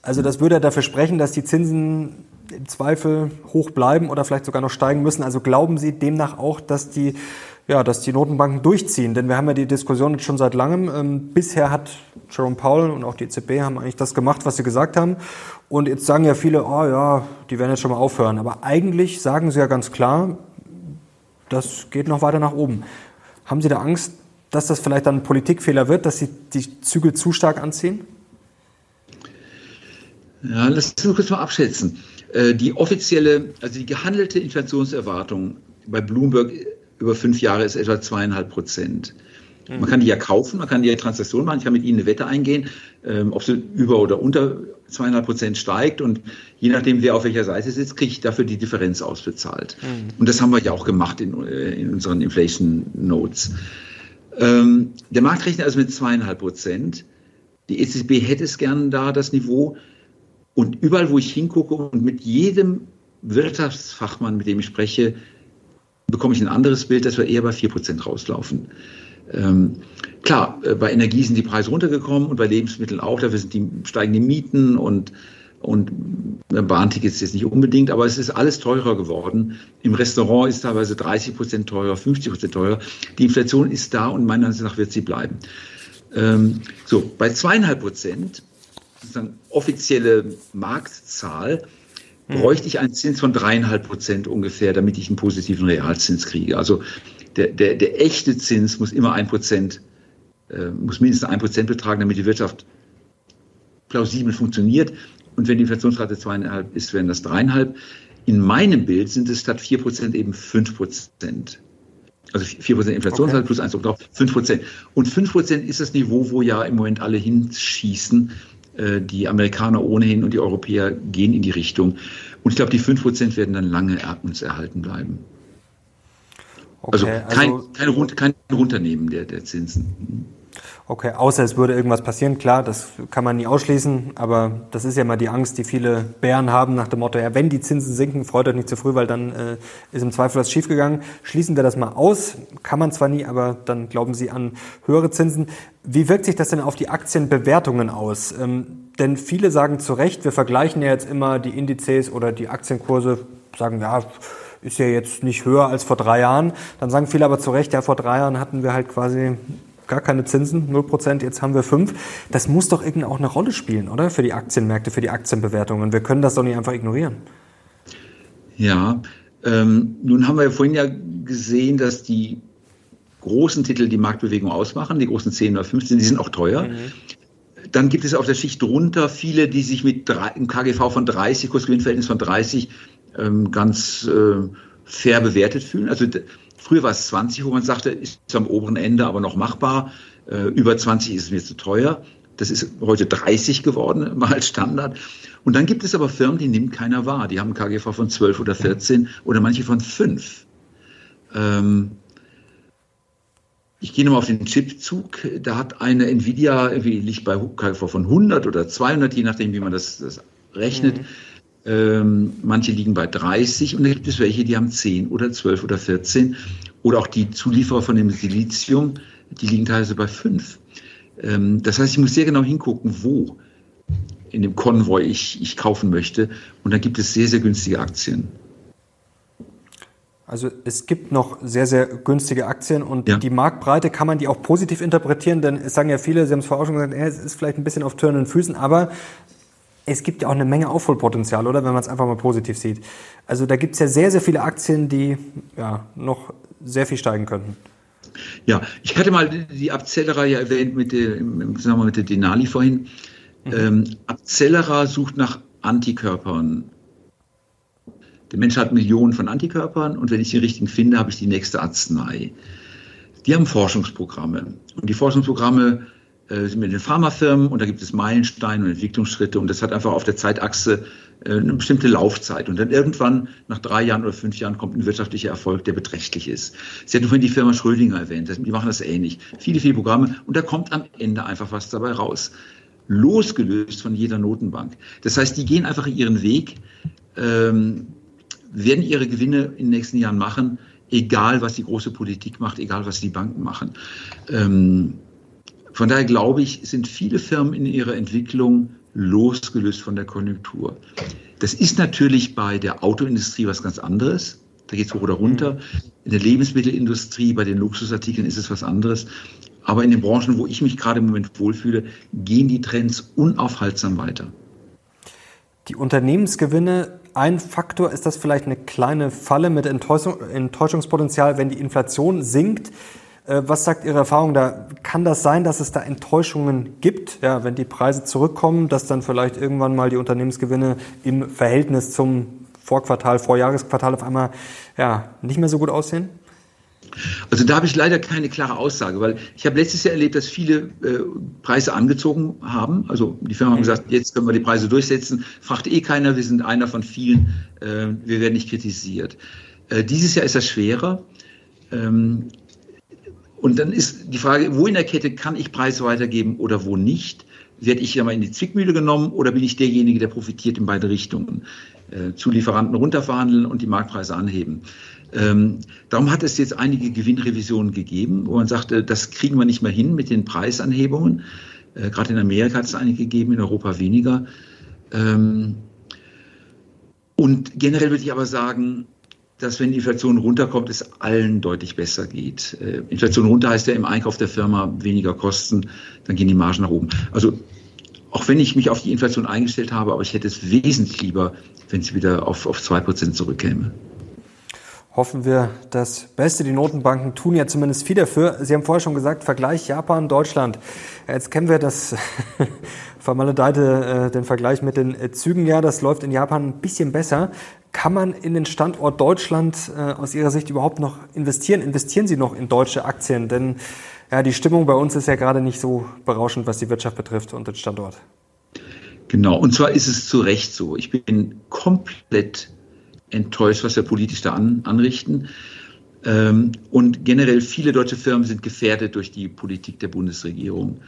Also das würde ja dafür sprechen, dass die Zinsen im Zweifel hoch bleiben oder vielleicht sogar noch steigen müssen. Also glauben Sie demnach auch, dass die, ja, dass die Notenbanken durchziehen? Denn wir haben ja die Diskussion schon seit langem. Ähm, bisher hat Jerome Powell und auch die EZB haben eigentlich das gemacht, was sie gesagt haben. Und jetzt sagen ja viele, oh ja, die werden jetzt schon mal aufhören. Aber eigentlich sagen sie ja ganz klar, das geht noch weiter nach oben. Haben Sie da Angst, dass das vielleicht dann ein Politikfehler wird, dass Sie die Zügel zu stark anziehen? Ja, lass uns kurz mal abschätzen. Äh, die offizielle, also die gehandelte Inflationserwartung bei Bloomberg über fünf Jahre ist etwa zweieinhalb Prozent. Man kann die ja kaufen, man kann die ja Transaktion machen, ich kann mit Ihnen eine Wette eingehen, ähm, ob sie über oder unter zweieinhalb Prozent steigt und je nachdem, wer auf welcher Seite sitzt, kriege ich dafür die Differenz ausbezahlt. Mhm. Und das haben wir ja auch gemacht in, äh, in unseren Inflation Notes. Ähm, der Markt rechnet also mit zweieinhalb Prozent. Die EZB hätte es gern da, das Niveau. Und überall, wo ich hingucke und mit jedem Wirtschaftsfachmann, mit dem ich spreche, bekomme ich ein anderes Bild, dass wir eher bei 4% rauslaufen. Ähm, klar, äh, bei Energie sind die Preise runtergekommen und bei Lebensmitteln auch. Dafür sind die steigenden Mieten und, und Bahntickets jetzt nicht unbedingt, aber es ist alles teurer geworden. Im Restaurant ist teilweise 30 Prozent teurer, 50 Prozent teurer. Die Inflation ist da und meiner Ansicht nach wird sie bleiben. Ähm, so, bei zweieinhalb Prozent sozusagen offizielle Marktzahl, hm. bräuchte ich einen Zins von dreieinhalb Prozent ungefähr, damit ich einen positiven Realzins kriege. Also der, der, der echte Zins muss immer ein Prozent, äh, muss mindestens ein Prozent betragen, damit die Wirtschaft plausibel funktioniert. Und wenn die Inflationsrate zweieinhalb ist, wären das dreieinhalb. In meinem Bild sind es statt vier Prozent eben fünf Prozent. Also vier Prozent Inflationsrate okay. plus eins obendrauf, fünf Prozent. Und fünf Prozent ist das Niveau, wo ja im Moment alle hinschießen. Äh, die Amerikaner ohnehin und die Europäer gehen in die Richtung. Und ich glaube, die 5% werden dann lange uns erhalten bleiben. Okay, also kein, also, kein, kein Runternehmen der, der Zinsen. Okay, außer es würde irgendwas passieren, klar, das kann man nie ausschließen, aber das ist ja mal die Angst, die viele Bären haben nach dem Motto, ja, wenn die Zinsen sinken, freut euch nicht zu früh, weil dann äh, ist im Zweifel was schiefgegangen. Schließen wir das mal aus, kann man zwar nie, aber dann glauben Sie an höhere Zinsen. Wie wirkt sich das denn auf die Aktienbewertungen aus? Ähm, denn viele sagen zu Recht, wir vergleichen ja jetzt immer die Indizes oder die Aktienkurse, sagen, ja, ist ja jetzt nicht höher als vor drei Jahren. Dann sagen viele aber zu Recht, ja, vor drei Jahren hatten wir halt quasi gar keine Zinsen, 0%, jetzt haben wir 5. Das muss doch irgendwie auch eine Rolle spielen, oder? Für die Aktienmärkte, für die Aktienbewertungen. Wir können das doch nicht einfach ignorieren. Ja, ähm, nun haben wir ja vorhin ja gesehen, dass die großen Titel die Marktbewegung ausmachen, die großen 10 oder 15, die sind auch teuer. Mhm. Dann gibt es auf der Schicht drunter viele, die sich mit drei, im KGV von 30, Kursgewinnverhältnis von 30 ähm, ganz äh, fair bewertet fühlen. Also Früher war es 20, wo man sagte, ist am oberen Ende aber noch machbar. Äh, über 20 ist es mir zu teuer. Das ist heute 30 geworden, mal als Standard. Und dann gibt es aber Firmen, die nimmt keiner wahr. Die haben KGV von 12 oder 14 oder manche von 5. Ähm, ich gehe nochmal auf den Chipzug. Da hat eine Nvidia irgendwie liegt bei KGV von 100 oder 200, je nachdem, wie man das, das rechnet. Mhm. Ähm, manche liegen bei 30 und da gibt es welche, die haben 10 oder 12 oder 14. Oder auch die Zulieferer von dem Silizium, die liegen teilweise bei 5. Ähm, das heißt, ich muss sehr genau hingucken, wo in dem Konvoi ich, ich kaufen möchte. Und da gibt es sehr, sehr günstige Aktien. Also es gibt noch sehr, sehr günstige Aktien und ja. die Marktbreite kann man die auch positiv interpretieren, denn es sagen ja viele, Sie haben es vorher auch schon gesagt, es ist vielleicht ein bisschen auf törenden Füßen, aber es gibt ja auch eine Menge Aufholpotenzial, oder? Wenn man es einfach mal positiv sieht. Also da gibt es ja sehr, sehr viele Aktien, die ja noch sehr viel steigen könnten. Ja, ich hatte mal die Abzellerer ja erwähnt mit der, im Zusammenhang mit der Denali vorhin. Mhm. Ähm, Abzellerer sucht nach Antikörpern der Mensch hat Millionen von Antikörpern und wenn ich die richtigen finde, habe ich die nächste Arznei. Die haben Forschungsprogramme. Und die Forschungsprogramme mit den Pharmafirmen und da gibt es Meilensteine und Entwicklungsschritte und das hat einfach auf der Zeitachse äh, eine bestimmte Laufzeit. Und dann irgendwann, nach drei Jahren oder fünf Jahren, kommt ein wirtschaftlicher Erfolg, der beträchtlich ist. Sie hatten vorhin die Firma Schrödinger erwähnt, die machen das ähnlich. Viele, viele Programme und da kommt am Ende einfach was dabei raus. Losgelöst von jeder Notenbank. Das heißt, die gehen einfach ihren Weg. Ähm, werden ihre Gewinne in den nächsten Jahren machen, egal was die große Politik macht, egal was die Banken machen. Ähm, von daher glaube ich, sind viele Firmen in ihrer Entwicklung losgelöst von der Konjunktur. Das ist natürlich bei der Autoindustrie was ganz anderes. Da geht es hoch oder runter. In der Lebensmittelindustrie, bei den Luxusartikeln ist es was anderes. Aber in den Branchen, wo ich mich gerade im Moment wohlfühle, gehen die Trends unaufhaltsam weiter. Die Unternehmensgewinne ein Faktor ist das vielleicht eine kleine Falle mit Enttäuschung, Enttäuschungspotenzial, wenn die Inflation sinkt. Äh, was sagt Ihre Erfahrung da? Kann das sein, dass es da Enttäuschungen gibt, ja, wenn die Preise zurückkommen, dass dann vielleicht irgendwann mal die Unternehmensgewinne im Verhältnis zum Vorquartal, Vorjahresquartal auf einmal ja, nicht mehr so gut aussehen? Also da habe ich leider keine klare Aussage, weil ich habe letztes Jahr erlebt, dass viele äh, Preise angezogen haben. Also die Firmen haben mhm. gesagt, jetzt können wir die Preise durchsetzen. Fragt eh keiner, wir sind einer von vielen, äh, wir werden nicht kritisiert. Äh, dieses Jahr ist das schwerer. Ähm, und dann ist die Frage, wo in der Kette kann ich Preise weitergeben oder wo nicht? Werde ich mal in die Zwickmühle genommen oder bin ich derjenige, der profitiert in beide Richtungen? Äh, Zulieferanten runterverhandeln und die Marktpreise anheben. Ähm, darum hat es jetzt einige Gewinnrevisionen gegeben, wo man sagte, das kriegen wir nicht mehr hin mit den Preisanhebungen. Äh, Gerade in Amerika hat es einige gegeben, in Europa weniger. Ähm, und generell würde ich aber sagen, dass wenn die Inflation runterkommt, es allen deutlich besser geht. Äh, Inflation runter heißt ja im Einkauf der Firma weniger Kosten, dann gehen die Margen nach oben. Also auch wenn ich mich auf die Inflation eingestellt habe, aber ich hätte es wesentlich lieber, wenn sie wieder auf, auf 2% zurückkäme hoffen wir das Beste. Die Notenbanken tun ja zumindest viel dafür. Sie haben vorher schon gesagt, Vergleich Japan, Deutschland. Jetzt kennen wir das vermaledeite, äh, den Vergleich mit den Zügen. Ja, das läuft in Japan ein bisschen besser. Kann man in den Standort Deutschland äh, aus Ihrer Sicht überhaupt noch investieren? Investieren Sie noch in deutsche Aktien? Denn ja, die Stimmung bei uns ist ja gerade nicht so berauschend, was die Wirtschaft betrifft und den Standort. Genau, und zwar ist es zu Recht so. Ich bin komplett enttäuscht, was wir politisch da an, anrichten. Ähm, und generell viele deutsche Firmen sind gefährdet durch die Politik der Bundesregierung.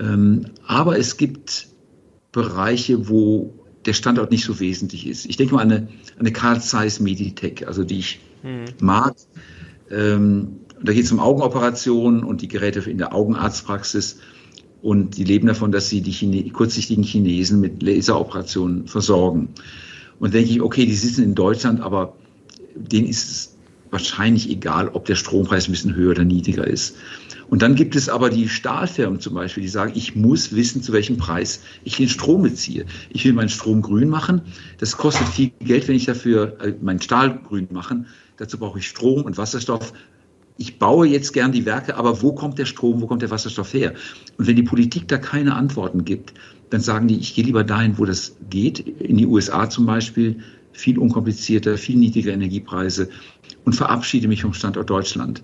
Ähm, aber es gibt Bereiche, wo der Standort nicht so wesentlich ist. Ich denke mal an eine, eine Carl Zeiss Meditech, also die ich mhm. mag. Ähm, da geht es um Augenoperationen und die Geräte in der Augenarztpraxis. Und die leben davon, dass sie die Chine kurzsichtigen Chinesen mit Laseroperationen versorgen. Und denke ich, okay, die sitzen in Deutschland, aber denen ist es wahrscheinlich egal, ob der Strompreis ein bisschen höher oder niedriger ist. Und dann gibt es aber die Stahlfirmen zum Beispiel, die sagen, ich muss wissen, zu welchem Preis ich den Strom beziehe. Ich will meinen Strom grün machen. Das kostet viel Geld, wenn ich dafür äh, meinen Stahl grün machen. Dazu brauche ich Strom und Wasserstoff. Ich baue jetzt gern die Werke, aber wo kommt der Strom, wo kommt der Wasserstoff her? Und wenn die Politik da keine Antworten gibt, dann sagen die, ich gehe lieber dahin, wo das geht, in die USA zum Beispiel, viel unkomplizierter, viel niedriger Energiepreise und verabschiede mich vom Standort Deutschland.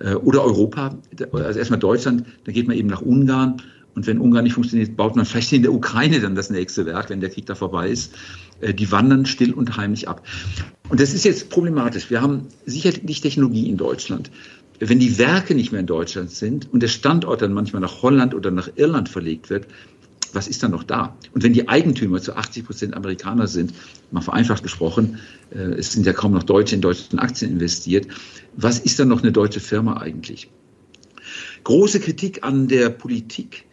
Äh, oder Europa, also erstmal Deutschland, dann geht man eben nach Ungarn Und wenn Ungarn nicht funktioniert, baut man vielleicht in der Ukraine dann das nächste Werk, wenn der Krieg da vorbei ist. Äh, die wandern still und heimlich ab. Und das ist jetzt problematisch. Wir haben sicherlich Technologie in Deutschland. Wenn die Werke nicht mehr in Deutschland sind und der Standort dann manchmal nach Holland oder nach Irland verlegt wird, was ist dann noch da? Und wenn die Eigentümer zu 80 Prozent Amerikaner sind, mal vereinfacht gesprochen, äh, es sind ja kaum noch Deutsche in deutschen Aktien investiert, was ist dann noch eine deutsche Firma eigentlich? Große Kritik an der Politik.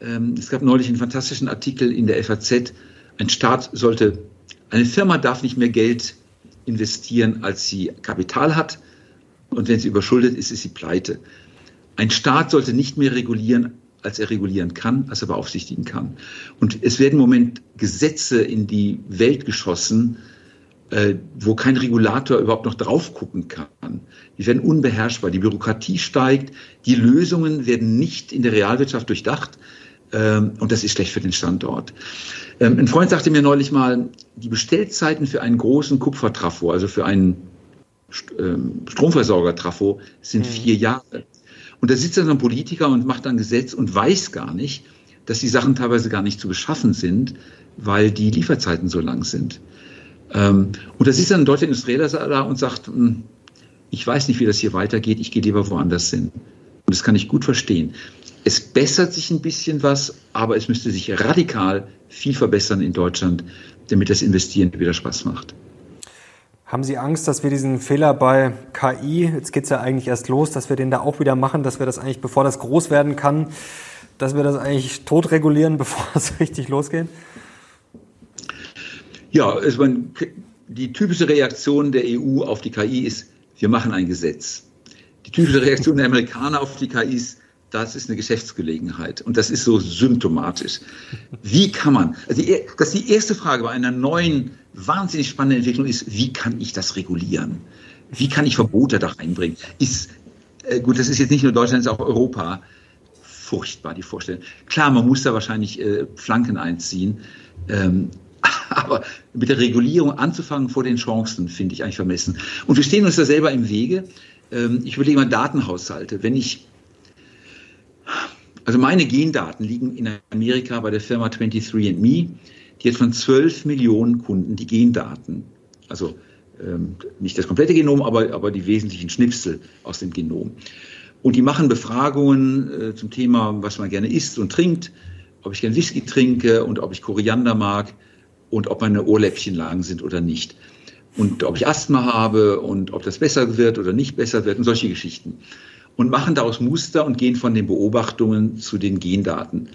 Ähm, es gab neulich einen fantastischen Artikel in der FAZ. Ein Staat sollte, eine Firma darf nicht mehr Geld investieren, als sie Kapital hat. Und wenn sie überschuldet ist, ist sie pleite. Ein Staat sollte nicht mehr regulieren, als er regulieren kann, als er beaufsichtigen kann. Und es werden im Moment Gesetze in die Welt geschossen, wo kein Regulator überhaupt noch drauf gucken kann. Die werden unbeherrschbar, die Bürokratie steigt, die Lösungen werden nicht in der Realwirtschaft durchdacht ähm, und das ist schlecht für den Standort. Ähm, ein Freund sagte mir neulich mal, die Bestellzeiten für einen großen Kupfertrafo, also für einen ähm, Stromversorger-Trafo, sind mhm. vier Jahre. Und da sitzt dann ein Politiker und macht ein Gesetz und weiß gar nicht, dass die Sachen teilweise gar nicht zu beschaffen sind, weil die Lieferzeiten so lang sind. Ähm, und da sitzt dann ein deutscher Industrieller da und sagt, hm, ich weiß nicht, wie das hier weitergeht, ich gehe lieber woanders hin. Und das kann ich gut verstehen. Es bessert sich ein bisschen was, aber es müsste sich radikal viel verbessern in Deutschland, damit das Investieren wieder Spaß macht. Haben Sie Angst, dass wir diesen Fehler bei KI, jetzt geht es ja eigentlich erst los, dass wir den da auch wieder machen, dass wir das eigentlich, bevor das groß werden kann, dass wir das eigentlich tot regulieren, bevor es richtig losgeht? Ja, also man, die typische Reaktion der EU auf die KI ist, wir machen ein Gesetz. Die typische Reaktion der Amerikaner auf die KI ist, das ist eine Geschäftsgelegenheit. Und das ist so symptomatisch. Wie kann man, also die, das ist die erste Frage bei einer neuen, wahnsinnig spannenden Entwicklung ist, wie kann ich das regulieren? Wie kann ich Verbote da reinbringen? Ist, äh, gut, das ist jetzt nicht nur Deutschland, es ist auch Europa. Furchtbar, die Vorstellung. Klar, man muss da wahrscheinlich äh, Flanken einziehen. Ähm, aber mit der Regulierung anzufangen vor den Chancen, finde ich eigentlich vermessen. Und wir stehen uns da selber im Wege. Ähm, ich überlege mal Datenhaushalte. Wenn ich, also meine Gendaten liegen in Amerika bei der Firma 23andMe. Die hat von 12 Millionen Kunden die Gendaten. Also ähm, nicht das komplette Genom, aber, aber die wesentlichen Schnipsel aus dem Genom. Und die machen Befragungen äh, zum Thema, was man gerne isst und trinkt, ob ich gerne Whisky trinke und ob ich Koriander mag und ob meine Ohrläppchen lang sind oder nicht. Und ob ich Asthma habe und ob das besser wird oder nicht besser wird und solche Geschichten. Und machen daraus Muster und gehen von den Beobachtungen zu den Gendaten.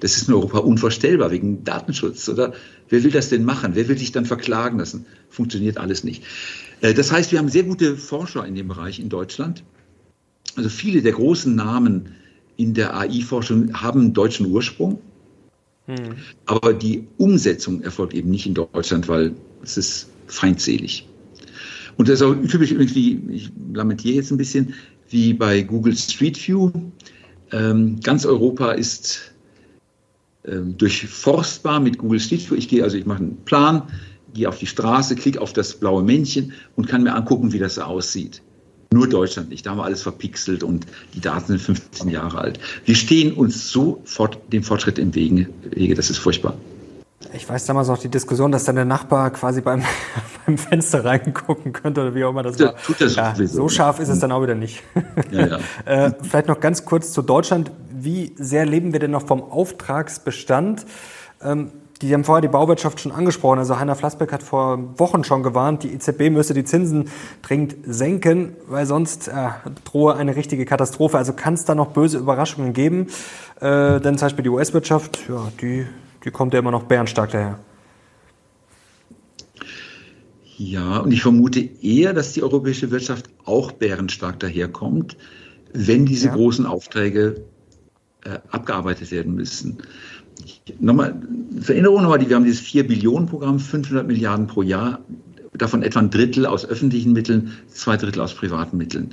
Das ist in Europa unvorstellbar wegen Datenschutz, oder? Wer will das denn machen? Wer will sich dann verklagen lassen? Funktioniert alles nicht. Äh, das heißt, wir haben sehr gute Forscher in dem Bereich in Deutschland. Also viele der großen Namen in der AI-Forschung haben deutschen Ursprung. Hm. Aber die Umsetzung erfolgt eben nicht in Deutschland, weil es ist feindselig. Und das ist auch typisch übrigens, wie, ich lamentiere jetzt ein bisschen, wie bei Google Street View. Ähm, ganz Europa ist ähm, durchforstbar mit Google Street View. Ich gehe, also ich mache einen Plan, gehe auf die Straße, klicke auf das blaue Männchen und kann mir angucken, wie das aussieht. Nur Deutschland nicht. Da haben wir alles verpixelt und die Daten sind 15 Jahre alt. Wir stehen uns sofort dem Fortschritt im Wege. Das ist furchtbar. Ich weiß damals noch die Diskussion, dass dann der Nachbar quasi beim, beim Fenster reingucken könnte oder wie auch immer das war. Tut das ja, so scharf ist es dann auch wieder nicht. Ja, ja. äh, vielleicht noch ganz kurz zu Deutschland. Wie sehr leben wir denn noch vom Auftragsbestand? Ähm, die haben vorher die Bauwirtschaft schon angesprochen. Also Heiner Flassbeck hat vor Wochen schon gewarnt, die EZB müsse die Zinsen dringend senken, weil sonst äh, drohe eine richtige Katastrophe. Also kann es da noch böse Überraschungen geben. Äh, denn zum Beispiel die US-Wirtschaft, ja, die, die kommt ja immer noch bärenstark daher. Ja, und ich vermute eher, dass die europäische Wirtschaft auch bärenstark daherkommt, wenn diese ja. großen Aufträge äh, abgearbeitet werden müssen nochmal, zur Erinnerung nochmal, wir haben dieses 4-Billionen-Programm, 500 Milliarden pro Jahr, davon etwa ein Drittel aus öffentlichen Mitteln, zwei Drittel aus privaten Mitteln.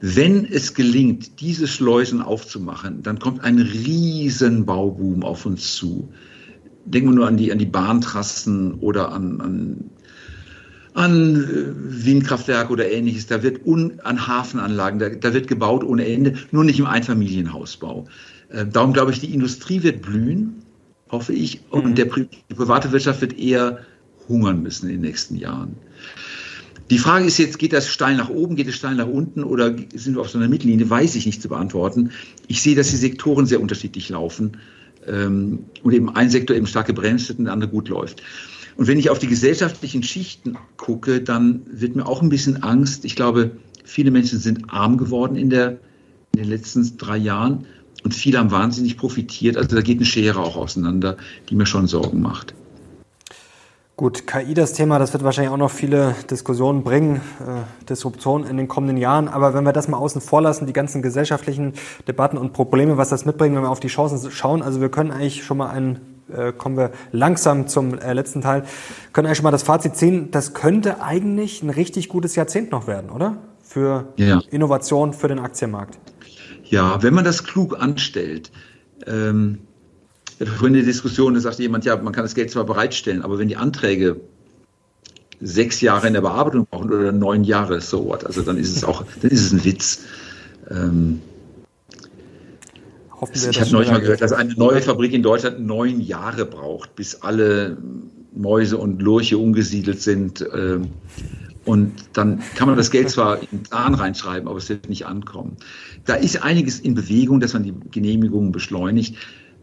Wenn es gelingt, diese Schleusen aufzumachen, dann kommt ein riesen Bauboom auf uns zu. Denken wir nur an die, an die Bahntrassen oder an, an, an äh, Windkraftwerke oder ähnliches. Da wird un, an Hafenanlagen, da, da wird gebaut ohne Ende, nur nicht im Einfamilienhausbau. Äh, darum glaube ich, die Industrie wird blühen, hoffe ich, und mhm. der, die private Wirtschaft wird eher hungern müssen in den nächsten Jahren. Die Frage ist jetzt, geht das steil nach oben, geht es steil nach unten oder sind wir auf so einer Mittellinie? Weiß ich nicht zu beantworten. Ich sehe, dass die Sektoren sehr unterschiedlich laufen ähm, und eben ein Sektor eben stark gebremst wird und der andere gut läuft. Und wenn ich auf die gesellschaftlichen Schichten gucke, dann wird mir auch ein bisschen Angst. Ich glaube, viele Menschen sind arm geworden in, der, in den letzten drei Jahren und viele haben wahnsinnig profitiert. Also da geht eine Schere auch auseinander, die mir schon Sorgen macht. Gut, KI das Thema, das wird wahrscheinlich auch noch viele Diskussionen bringen, äh, Disruption in den kommenden Jahren. Aber wenn wir das mal außen vor lassen, die ganzen gesellschaftlichen Debatten und Probleme, was das mitbringt, wenn wir auf die Chancen schauen, also wir können eigentlich schon mal ein, äh, kommen wir langsam zum äh, letzten Teil, können eigentlich schon mal das Fazit ziehen, das könnte eigentlich ein richtig gutes Jahrzehnt noch werden, oder? Für ja. Innovation, für den Aktienmarkt. Ja, wenn man das klug anstellt, ähm vorhin eine Diskussion, da sagte jemand, ja, man kann das Geld zwar bereitstellen, aber wenn die Anträge sechs Jahre in der Bearbeitung brauchen oder neun Jahre, so what, also dann ist es auch, dann ist es ein Witz. Ähm, wir, ich habe neulich mal gehört, dass eine neue Fabrik in Deutschland neun Jahre braucht, bis alle Mäuse und Lurche umgesiedelt sind. Ähm, und dann kann man das Geld zwar in den Plan reinschreiben, aber es wird nicht ankommen. Da ist einiges in Bewegung, dass man die Genehmigungen beschleunigt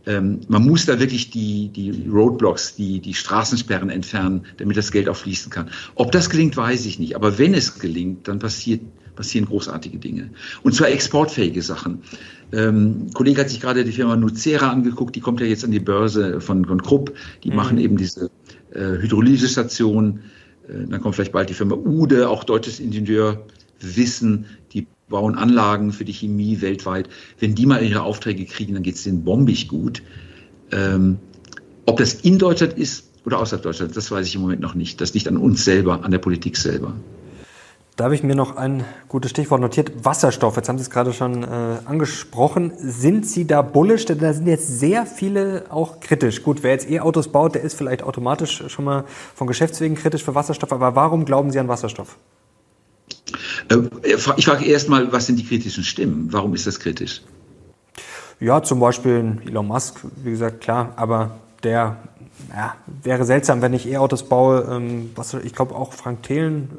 ähm, man muss da wirklich die, die Roadblocks, die, die Straßensperren entfernen, damit das Geld auch fließen kann. Ob das gelingt, weiß ich nicht. Aber wenn es gelingt, dann passiert, passieren großartige Dinge. Und zwar exportfähige Sachen. Ähm, Kollege hat sich gerade die Firma Nucera angeguckt, die kommt ja jetzt an die Börse von, von Krupp. Die mhm. machen eben diese äh, Hydrolysestationen. Äh, dann kommt vielleicht bald die Firma Ude, auch deutsches Ingenieurwissen. Die bauen Anlagen für die Chemie weltweit. Wenn die mal ihre Aufträge kriegen, dann geht es denen bombig gut. Ähm, ob das in Deutschland ist oder außerhalb Deutschlands, das weiß ich im Moment noch nicht. Das liegt an uns selber, an der Politik selber. Da habe ich mir noch ein gutes Stichwort notiert. Wasserstoff, jetzt haben Sie es gerade schon äh, angesprochen. Sind Sie da bullisch? Denn da sind jetzt sehr viele auch kritisch. Gut, wer jetzt E-Autos baut, der ist vielleicht automatisch schon mal von Geschäftswegen kritisch für Wasserstoff. Aber warum glauben Sie an Wasserstoff? Äh, ich frage erst mal, was sind die kritischen Stimmen? Warum ist das kritisch? Ja, zum Beispiel Elon Musk, wie gesagt, klar, aber der ja, wäre seltsam, wenn ich E-Autos baue. Ähm, was, ich glaube auch Frank Thelen.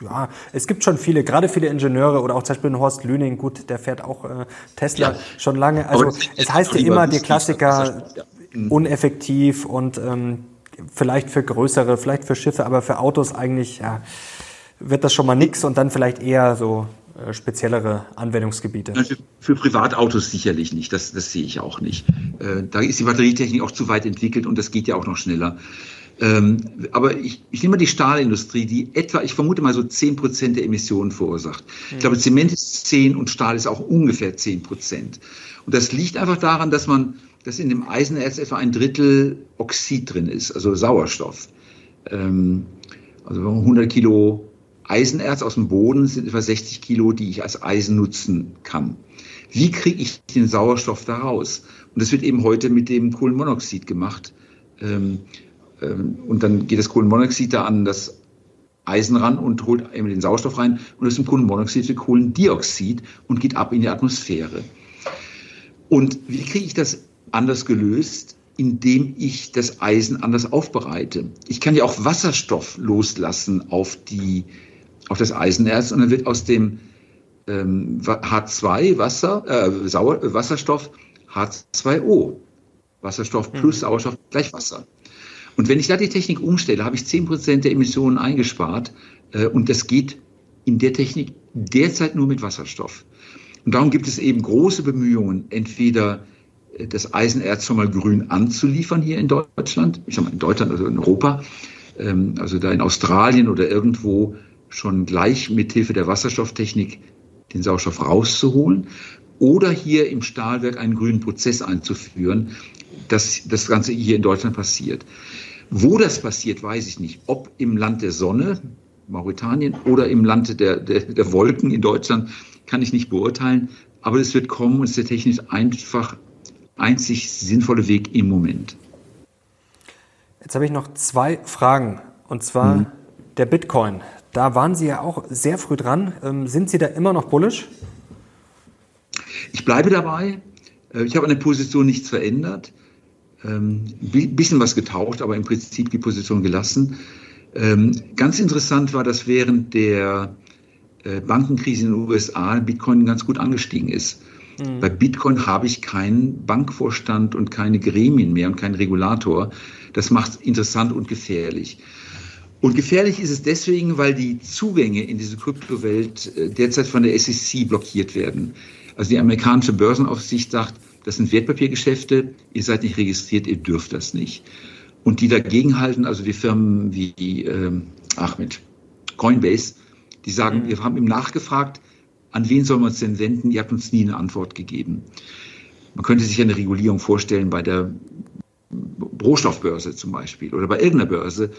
Ja, es gibt schon viele, gerade viele Ingenieure oder auch zum Beispiel Horst Lüning, gut, der fährt auch äh, Tesla ja. schon lange. Also es heißt ja immer, die Klassiker ja. Mhm. uneffektiv und ähm, vielleicht für größere, vielleicht für Schiffe, aber für Autos eigentlich, ja, wird das schon mal nichts und dann vielleicht eher so äh, speziellere Anwendungsgebiete? Also für Privatautos sicherlich nicht, das, das sehe ich auch nicht. Äh, da ist die Batterietechnik auch zu weit entwickelt und das geht ja auch noch schneller. Ähm, aber ich, ich nehme mal die Stahlindustrie, die etwa, ich vermute mal so 10 Prozent der Emissionen verursacht. Ich glaube, Zement ist 10 und Stahl ist auch ungefähr 10 Prozent. Und das liegt einfach daran, dass man, dass in dem Eisenerz etwa ein Drittel Oxid drin ist, also Sauerstoff. Ähm, also 100 Kilo Eisenerz aus dem Boden sind etwa 60 Kilo, die ich als Eisen nutzen kann. Wie kriege ich den Sauerstoff da raus? Und das wird eben heute mit dem Kohlenmonoxid gemacht. Ähm, und dann geht das Kohlenmonoxid da an das Eisen ran und holt eben den Sauerstoff rein. Und das ist Kohlenmonoxid für Kohlendioxid und geht ab in die Atmosphäre. Und wie kriege ich das anders gelöst? indem ich das Eisen anders aufbereite. Ich kann ja auch Wasserstoff loslassen auf die auf das Eisenerz und dann wird aus dem ähm, H2 Wasser, äh, Sauer, Wasserstoff H2O. Wasserstoff plus mhm. Sauerstoff gleich Wasser. Und wenn ich da die Technik umstelle, habe ich 10% der Emissionen eingespart äh, und das geht in der Technik derzeit nur mit Wasserstoff. Und darum gibt es eben große Bemühungen, entweder äh, das Eisenerz schon mal grün anzuliefern hier in Deutschland, ich sage mal in Deutschland, also in Europa, ähm, also da in Australien oder irgendwo schon gleich mit Hilfe der Wasserstofftechnik den Sauerstoff rauszuholen oder hier im Stahlwerk einen grünen Prozess einzuführen, dass das Ganze hier in Deutschland passiert. Wo das passiert, weiß ich nicht. Ob im Land der Sonne, Mauretanien, oder im Land der, der, der Wolken in Deutschland, kann ich nicht beurteilen. Aber es wird kommen und es ist der technisch einfach einzig sinnvolle Weg im Moment. Jetzt habe ich noch zwei Fragen. Und zwar mhm. der Bitcoin. Da waren Sie ja auch sehr früh dran. Ähm, sind Sie da immer noch bullisch? Ich bleibe dabei. Äh, ich habe an der Position nichts verändert. Ähm, bisschen was getaucht, aber im Prinzip die Position gelassen. Ähm, ganz interessant war, dass während der äh, Bankenkrise in den USA Bitcoin ganz gut angestiegen ist. Mhm. Bei Bitcoin habe ich keinen Bankvorstand und keine Gremien mehr und keinen Regulator. Das macht es interessant und gefährlich. Und gefährlich ist es deswegen, weil die Zugänge in diese Kryptowelt äh, derzeit von der SEC blockiert werden. Also die amerikanische Börsenaufsicht sagt, das sind Wertpapiergeschäfte, ihr seid nicht registriert, ihr dürft das nicht. Und die dagegenhalten, also die Firmen wie, ähm, ach mit Coinbase, die sagen, mhm. wir haben ihm nachgefragt, an wen sollen wir uns denn wenden? Ihr habt uns nie eine Antwort gegeben. Man könnte sich eine Regulierung vorstellen bei der Rohstoffbörse zum Beispiel oder bei irgendeiner Börse.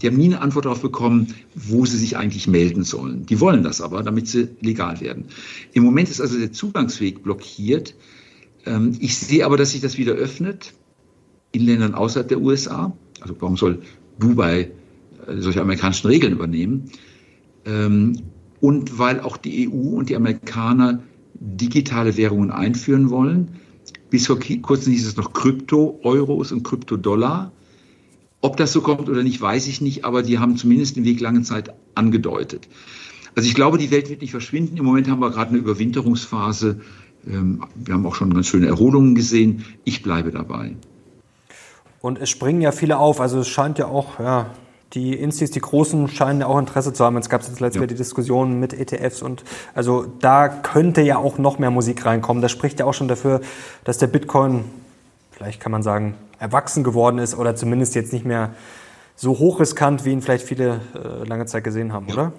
Die haben nie eine Antwort darauf bekommen, wo sie sich eigentlich melden sollen. Die wollen das aber, damit sie legal werden. Im Moment ist also der Zugangsweg blockiert. Ähm, ich sehe aber, dass sich das wieder öffnet in Ländern außerhalb der USA. Also warum soll Dubai äh, solche amerikanischen Regeln übernehmen? Ähm, und weil auch die EU und die Amerikaner digitale Währungen einführen wollen. Bis vor kurzem hieß es noch Krypto-Euros und Krypto-Dollar. Ob das so kommt oder nicht, weiß ich nicht, aber die haben zumindest den Weg lange Zeit angedeutet. Also ich glaube, die Welt wird nicht verschwinden. Im Moment haben wir gerade eine Überwinterungsphase. Ähm, wir haben auch schon ganz schöne Erholungen gesehen. Ich bleibe dabei. Und es springen ja viele auf. Also es scheint ja auch, ja, die Instis, die Großen, scheinen ja auch Interesse zu haben. Es gab jetzt letztes ja. Die Diskussion mit ETFs und also da könnte ja auch noch mehr Musik reinkommen. Das spricht ja auch schon dafür, dass der Bitcoin, vielleicht kann man sagen, erwachsen geworden ist oder zumindest jetzt nicht mehr so hochriskant, wie ihn vielleicht viele äh, lange Zeit gesehen haben, ja. oder?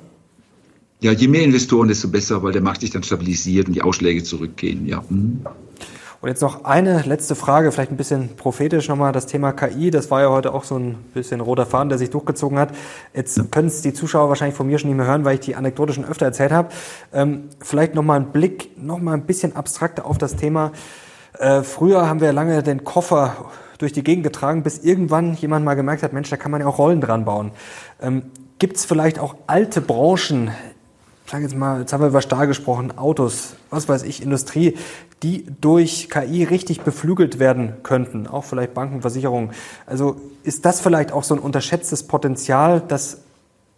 Ja, je mehr Investoren, desto besser, weil der Markt sich dann stabilisiert und die Ausschläge zurückgehen, ja. Mhm. Und jetzt noch eine letzte Frage, vielleicht ein bisschen prophetisch nochmal, das Thema KI, das war ja heute auch so ein bisschen roter Faden, der sich durchgezogen hat. Jetzt können es die Zuschauer wahrscheinlich von mir schon nicht mehr hören, weil ich die Anekdote schon öfter erzählt habe. Ähm, vielleicht nochmal ein Blick, nochmal ein bisschen abstrakter auf das Thema. Äh, früher haben wir lange den Koffer durch die Gegend getragen, bis irgendwann jemand mal gemerkt hat, Mensch, da kann man ja auch Rollen dran bauen. Ähm, Gibt es vielleicht auch alte Branchen, sage jetzt mal, jetzt haben wir über Stahl gesprochen, Autos, was weiß ich, Industrie, die durch KI richtig beflügelt werden könnten, auch vielleicht Banken, Versicherungen. Also ist das vielleicht auch so ein unterschätztes Potenzial, dass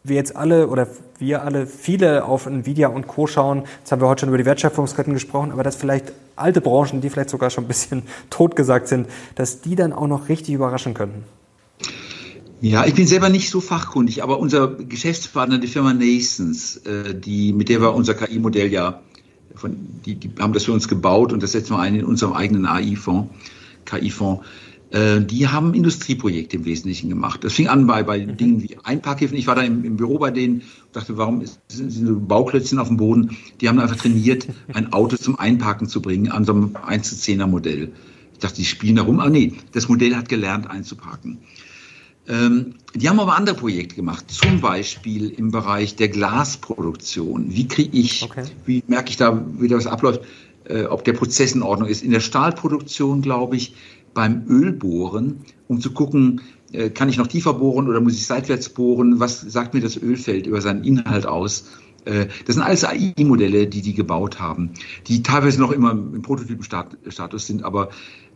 wir jetzt alle oder wir alle viele auf Nvidia und Co. schauen. Jetzt haben wir heute schon über die Wertschöpfungsketten gesprochen, aber dass vielleicht alte Branchen, die vielleicht sogar schon ein bisschen totgesagt sind, dass die dann auch noch richtig überraschen könnten. Ja, ich bin selber nicht so fachkundig, aber unser Geschäftspartner, die Firma Nasons, äh, die, mit der wir unser KI-Modell ja von, die, die haben das für uns gebaut und das setzen wir ein in unserem eigenen AI-Fonds, KI-Fonds. Äh, die haben Industrieprojekte im Wesentlichen gemacht. Das fing an bei, bei mhm. Dingen wie Einparkhäfen. Ich war da im, im Büro bei denen und dachte, warum ist, sind, sind so Bauklötzchen auf dem Boden? Die haben einfach trainiert, ein Auto zum Einparken zu bringen an so einem 1 zu 10er Modell. Ich dachte, die spielen da rum. Ah nee, das Modell hat gelernt einzuparken. Ähm, die haben aber andere Projekte gemacht, zum Beispiel im Bereich der Glasproduktion. Wie kriege ich, okay. wie merke ich da, wie das abläuft, äh, ob der Prozess in Ordnung ist. In der Stahlproduktion, glaube ich, beim Ölbohren, um zu gucken, äh, kann ich noch tiefer bohren oder muss ich seitwärts bohren? Was sagt mir das Ölfeld über seinen Inhalt aus? Äh, das sind alles AI-Modelle, die die gebaut haben, die teilweise noch immer im Prototypenstatus sind, aber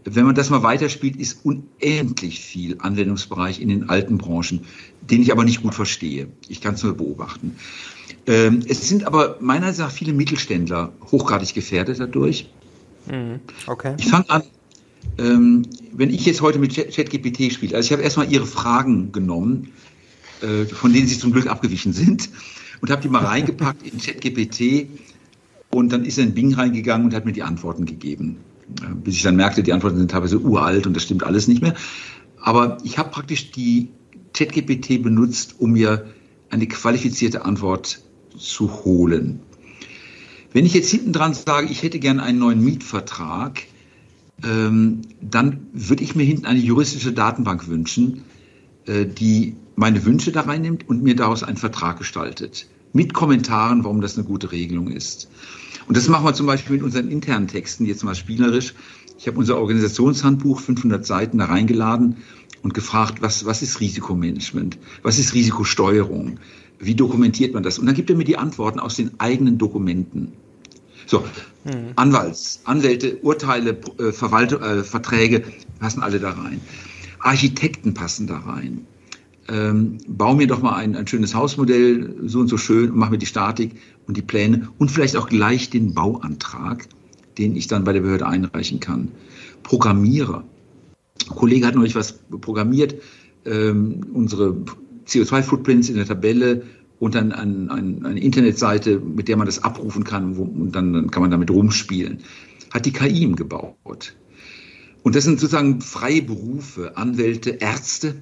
wenn man das mal weiterspielt, ist unendlich viel Anwendungsbereich in den alten Branchen, den ich aber nicht gut verstehe. Ich kann es nur beobachten. Ähm, es sind aber meiner nach viele Mittelständler hochgradig gefährdet dadurch. Mhm. Okay. Ich fange an, ähm, wenn ich jetzt heute mit ChatGPT spiele, also ich habe erstmal Ihre Fragen genommen, äh, von denen Sie zum Glück abgewichen sind, und habe die mal reingepackt in ChatGPT und dann ist er in Bing reingegangen und hat mir die Antworten gegeben bis ich dann merkte, die Antworten sind teilweise uralt und das stimmt alles nicht mehr. Aber ich habe praktisch die ChatGPT benutzt, um mir eine qualifizierte Antwort zu holen. Wenn ich jetzt hinten dran sage, ich hätte gern einen neuen Mietvertrag, ähm, dann würde ich mir hinten eine juristische Datenbank wünschen, äh, die meine Wünsche da reinnimmt und mir daraus einen Vertrag gestaltet. Mit Kommentaren, warum das eine gute Regelung ist. Und das machen wir zum Beispiel mit unseren internen Texten, jetzt mal spielerisch. Ich habe unser Organisationshandbuch, 500 Seiten, da reingeladen und gefragt, was, was ist Risikomanagement? Was ist Risikosteuerung? Wie dokumentiert man das? Und dann gibt er mir die Antworten aus den eigenen Dokumenten. So, mhm. Anwalts, Anwälte, Urteile, äh, Verwaltung, äh, Verträge passen alle da rein. Architekten passen da rein. Ähm, bau mir doch mal ein, ein schönes Hausmodell, so und so schön, und mach mir die Statik und die Pläne und vielleicht auch gleich den Bauantrag, den ich dann bei der Behörde einreichen kann. Programmierer. Ein Kollege hat neulich was programmiert, ähm, unsere CO2-Footprints in der Tabelle und dann ein, ein, eine Internetseite, mit der man das abrufen kann wo, und dann, dann kann man damit rumspielen. Hat die KI ihm gebaut. Und das sind sozusagen freie Berufe, Anwälte, Ärzte,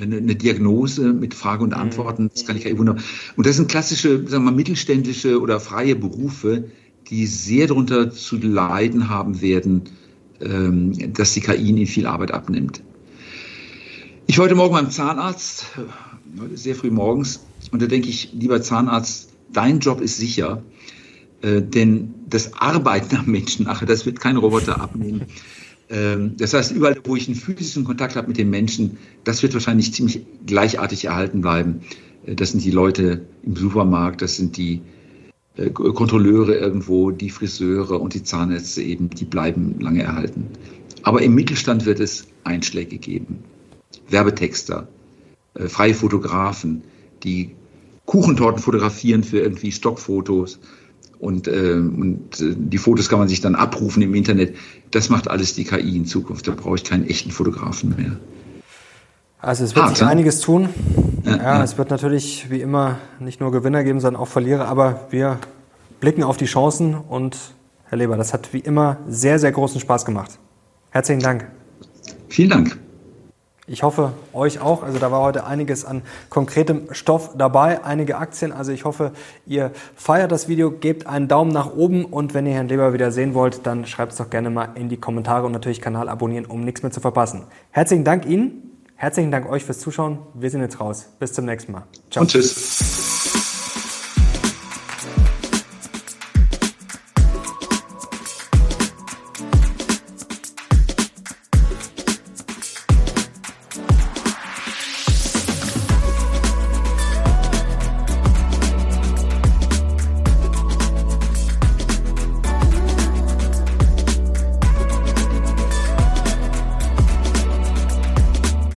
eine, eine Diagnose mit Frage und Antworten, das kann ich KI wunderbar. Und das sind klassische, sagen wir mal, mittelständische oder freie Berufe, die sehr darunter zu leiden haben werden, ähm, dass die KI ihnen viel Arbeit abnimmt. Ich war heute Morgen beim Zahnarzt, sehr früh morgens, und da denke ich, lieber Zahnarzt, dein Job ist sicher, äh, denn das Arbeiten am Menschen, ach, das wird kein Roboter abnehmen. Ähm, das heißt, überall, wo ich einen physischen Kontakt habe mit den Menschen, das wird wahrscheinlich ziemlich gleichartig erhalten bleiben. Äh, das sind die Leute im Supermarkt, das sind die äh, Kontrolleure irgendwo, die Friseure und die Zahnärzte eben, die bleiben lange erhalten. Aber im Mittelstand wird es Einschläge geben. Werbetexter, äh, freie Fotografen, die Kuchentorten fotografieren für irgendwie Stockfotos und, äh, und äh, die Fotos kann man sich dann abrufen im Internet. Das macht alles die KI in Zukunft. Da brauche ich keinen echten Fotografen mehr. Also es wird Hart, sich ne? einiges tun. Ja, ja, ja, es wird natürlich wie immer nicht nur Gewinner geben, sondern auch Verlierer. Aber wir blicken auf die Chancen und Herr Leber, das hat wie immer sehr, sehr großen Spaß gemacht. Herzlichen Dank. Vielen Dank. Ich hoffe, euch auch. Also da war heute einiges an konkretem Stoff dabei, einige Aktien. Also ich hoffe, ihr feiert das Video, gebt einen Daumen nach oben und wenn ihr Herrn Leber wieder sehen wollt, dann schreibt es doch gerne mal in die Kommentare und natürlich Kanal abonnieren, um nichts mehr zu verpassen. Herzlichen Dank Ihnen, herzlichen Dank euch fürs Zuschauen. Wir sind jetzt raus. Bis zum nächsten Mal. Ciao. Und tschüss.